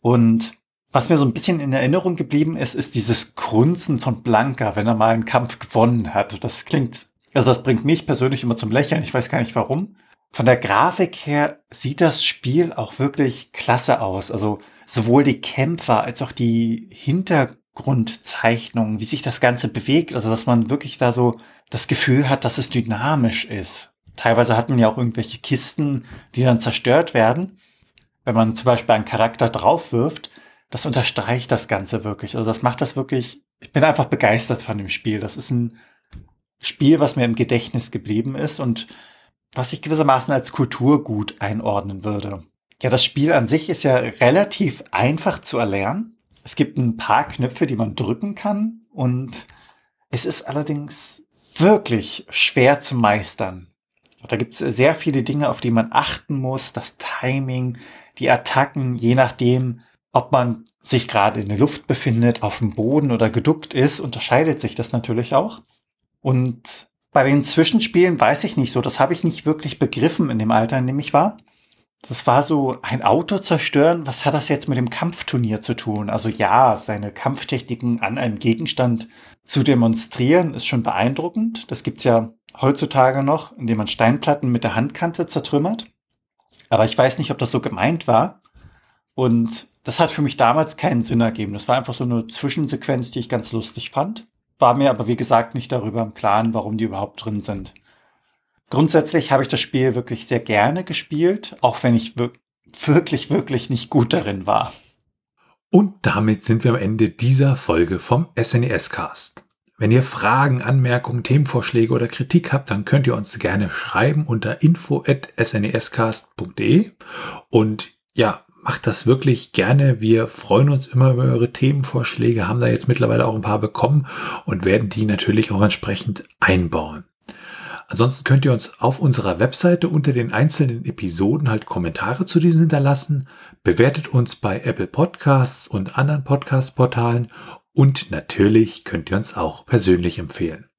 Und was mir so ein bisschen in Erinnerung geblieben ist, ist dieses Grunzen von Blanca, wenn er mal einen Kampf gewonnen hat. Das klingt, also das bringt mich persönlich immer zum Lächeln. Ich weiß gar nicht warum. Von der Grafik her sieht das Spiel auch wirklich klasse aus. Also sowohl die Kämpfer als auch die Hinter Hintergrundzeichnungen, wie sich das Ganze bewegt, also dass man wirklich da so das Gefühl hat, dass es dynamisch ist. Teilweise hat man ja auch irgendwelche Kisten, die dann zerstört werden. Wenn man zum Beispiel einen Charakter draufwirft, das unterstreicht das Ganze wirklich. Also das macht das wirklich, ich bin einfach begeistert von dem Spiel. Das ist ein Spiel, was mir im Gedächtnis geblieben ist und was ich gewissermaßen als Kulturgut einordnen würde. Ja, das Spiel an sich ist ja relativ einfach zu erlernen. Es gibt ein paar Knöpfe, die man drücken kann und es ist allerdings wirklich schwer zu meistern. Da gibt es sehr viele Dinge, auf die man achten muss. Das Timing, die Attacken, je nachdem, ob man sich gerade in der Luft befindet, auf dem Boden oder geduckt ist, unterscheidet sich das natürlich auch. Und bei den Zwischenspielen weiß ich nicht so, das habe ich nicht wirklich begriffen in dem Alter, in dem ich war. Das war so ein Auto zerstören. Was hat das jetzt mit dem Kampfturnier zu tun? Also ja, seine Kampftechniken an einem Gegenstand zu demonstrieren ist schon beeindruckend. Das gibt's ja heutzutage noch, indem man Steinplatten mit der Handkante zertrümmert. Aber ich weiß nicht, ob das so gemeint war. Und das hat für mich damals keinen Sinn ergeben. Das war einfach so eine Zwischensequenz, die ich ganz lustig fand. War mir aber, wie gesagt, nicht darüber im Klaren, warum die überhaupt drin sind. Grundsätzlich habe ich das Spiel wirklich sehr gerne gespielt, auch wenn ich wirklich, wirklich nicht gut darin war. Und damit sind wir am Ende dieser Folge vom SNES Cast. Wenn ihr Fragen, Anmerkungen, Themenvorschläge oder Kritik habt, dann könnt ihr uns gerne schreiben unter info@snescast.de und ja, macht das wirklich gerne. Wir freuen uns immer über eure Themenvorschläge, haben da jetzt mittlerweile auch ein paar bekommen und werden die natürlich auch entsprechend einbauen. Ansonsten könnt ihr uns auf unserer Webseite unter den einzelnen Episoden halt Kommentare zu diesen hinterlassen. Bewertet uns bei Apple Podcasts und anderen Podcast-Portalen und natürlich könnt ihr uns auch persönlich empfehlen.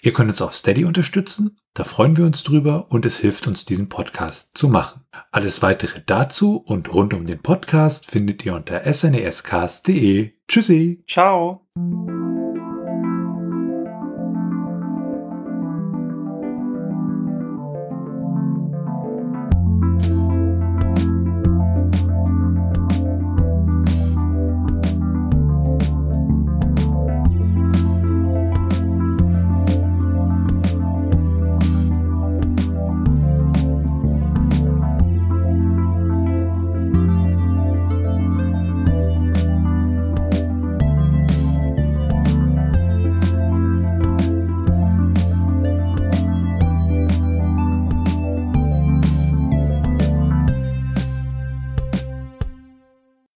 Ihr könnt uns auf Steady unterstützen, da freuen wir uns drüber und es hilft uns, diesen Podcast zu machen. Alles weitere dazu und rund um den Podcast findet ihr unter snescast.de. Tschüssi. Ciao.